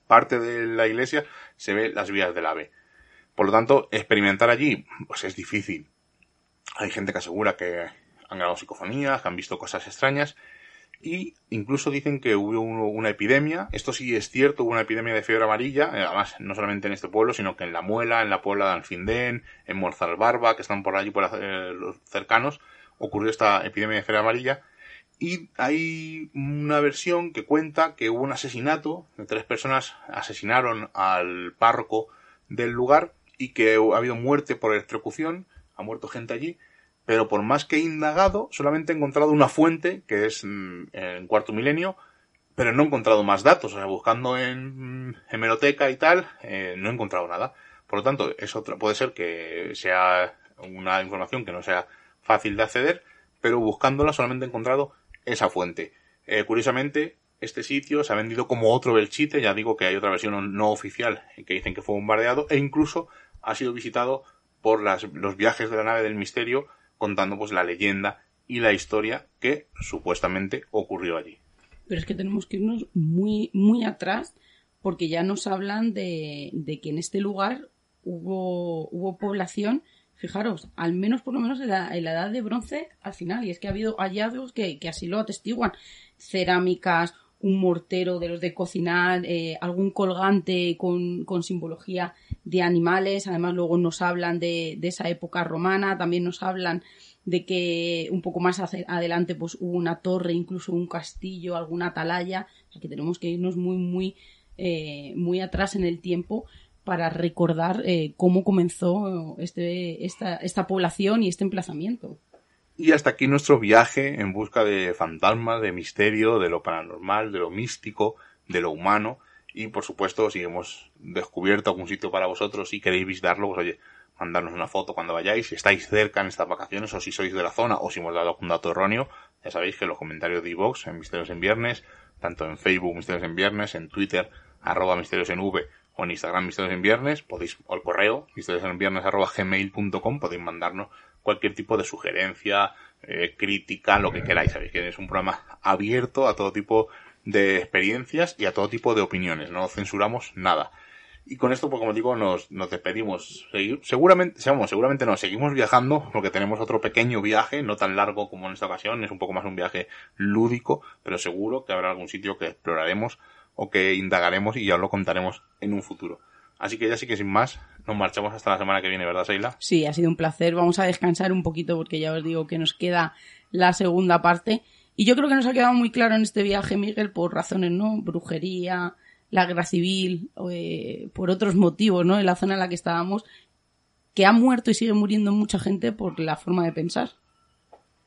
parte de la iglesia se ve las vías del ave. Por lo tanto, experimentar allí, pues es difícil. Hay gente que asegura que han grabado psicofonías, que han visto cosas extrañas, y incluso dicen que hubo un- una epidemia, esto sí es cierto, hubo una epidemia de fiebre amarilla, eh, además no solamente en este pueblo, sino que en La Muela, en la Puebla de Alfindén, en Morzalbarba, que están por allí, por eh, los cercanos, ocurrió esta epidemia de fiebre amarilla, y hay una versión que cuenta que hubo un asesinato, tres personas asesinaron al párroco del lugar y que ha habido muerte por electrocución, ha muerto gente allí, pero por más que he indagado, solamente he encontrado una fuente, que es mm, en cuarto milenio, pero no he encontrado más datos. O sea, buscando en mm, hemeroteca y tal, eh, no he encontrado nada. Por lo tanto, es otra, puede ser que sea una información que no sea fácil de acceder, pero buscándola solamente he encontrado esa fuente. Eh, curiosamente, este sitio se ha vendido como otro Belchite, ya digo que hay otra versión no- oficial que dicen que fue bombardeado, e incluso ha sido visitado por las, los viajes de la nave del misterio, contando pues la leyenda y la historia que supuestamente ocurrió allí. Pero es que tenemos que irnos muy, muy atrás porque ya nos hablan de, de que en este lugar hubo, hubo población, fijaros, al menos por lo menos en la, en la edad de bronce al final, y es que ha habido hallazgos que, que así lo atestiguan. Cerámicas, un mortero de los de cocinar, eh, algún colgante con, con simbología de animales, además luego nos hablan de, de esa época romana, también nos hablan de que un poco más adelante pues hubo una torre, incluso un castillo, alguna atalaya, que tenemos que irnos muy, muy, eh, muy atrás en el tiempo para recordar eh, cómo comenzó este, esta, esta población y este emplazamiento. Y hasta aquí nuestro viaje en busca de fantasmas, de misterio, de lo paranormal, de lo místico, de lo humano. Y por supuesto, si hemos descubierto algún sitio para vosotros y queréis visitarlo, pues oye, mandarnos una foto cuando vayáis. Si estáis cerca en estas vacaciones o si sois de la zona o si hemos dado algún dato erróneo, ya sabéis que los comentarios de iVox en Misterios en Viernes, tanto en Facebook Misterios en Viernes, en Twitter arroba Misterios en V o en Instagram Misterios en Viernes, podéis, o el correo misterios en viernes arroba gmail.com, podéis mandarnos cualquier tipo de sugerencia, eh, crítica, lo que queráis. Sabéis que es un programa abierto a todo tipo de experiencias y a todo tipo de opiniones. No censuramos nada. Y con esto, pues como digo, nos, nos despedimos. Seguramente, vamos, seguramente no, seguimos viajando porque tenemos otro pequeño viaje, no tan largo como en esta ocasión, es un poco más un viaje lúdico, pero seguro que habrá algún sitio que exploraremos o que indagaremos y ya os lo contaremos en un futuro. Así que ya sí que sin más, nos marchamos hasta la semana que viene, ¿verdad, Seila? Sí, ha sido un placer. Vamos a descansar un poquito porque ya os digo que nos queda la segunda parte. Y yo creo que nos ha quedado muy claro en este viaje, Miguel, por razones, ¿no? Brujería, la guerra civil, eh, por otros motivos, ¿no? En la zona en la que estábamos, que ha muerto y sigue muriendo mucha gente por la forma de pensar.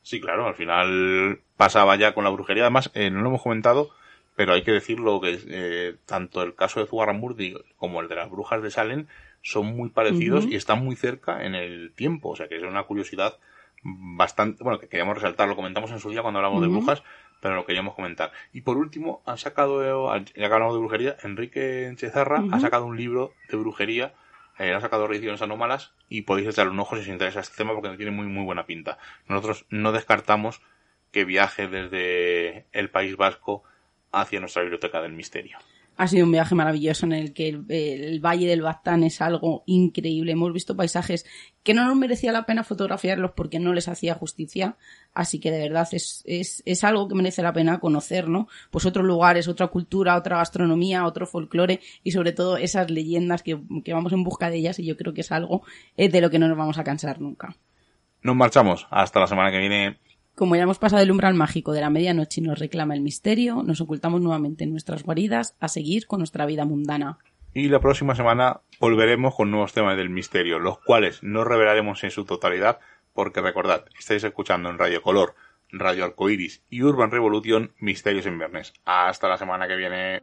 Sí, claro, al final pasaba ya con la brujería. Además, eh, no lo hemos comentado, pero hay que decirlo que eh, tanto el caso de Zugarramurdi como el de las brujas de Salem son muy parecidos y están muy cerca en el tiempo. O sea que es una curiosidad bastante, bueno, que queríamos resaltar, lo comentamos en su día cuando hablamos de brujas, pero lo queríamos comentar. Y por último, ha sacado, ya que hablamos de brujería, Enrique Chezarra ha sacado un libro de brujería, eh, ha sacado Reediciones Anómalas y podéis echarle un ojo si os interesa este tema porque tiene muy, muy buena pinta. Nosotros no descartamos que viaje desde el País Vasco hacia nuestra biblioteca del misterio. Ha sido un viaje maravilloso en el que el, Valle del Baztán es algo increíble. Hemos visto paisajes que no nos merecía la pena fotografiarlos porque no les hacía justicia. Así que de verdad es, es, es algo que merece la pena conocer, ¿no? Pues otros lugares, otra cultura, otra gastronomía, otro folclore y sobre todo esas leyendas que, que vamos en busca de ellas y yo creo que es algo eh, de lo que no nos vamos a cansar nunca. Nos marchamos. Hasta la semana que viene. Como ya hemos pasado el umbral mágico de la medianoche y nos reclama el misterio, nos ocultamos nuevamente en nuestras guaridas a seguir con nuestra vida mundana. Y la próxima semana volveremos con nuevos temas del misterio, los cuales no revelaremos en su totalidad, porque recordad, estáis escuchando en Radio Color, Radio Arcoiris y Urban Revolution Misterios en Viernes. Hasta la semana que viene.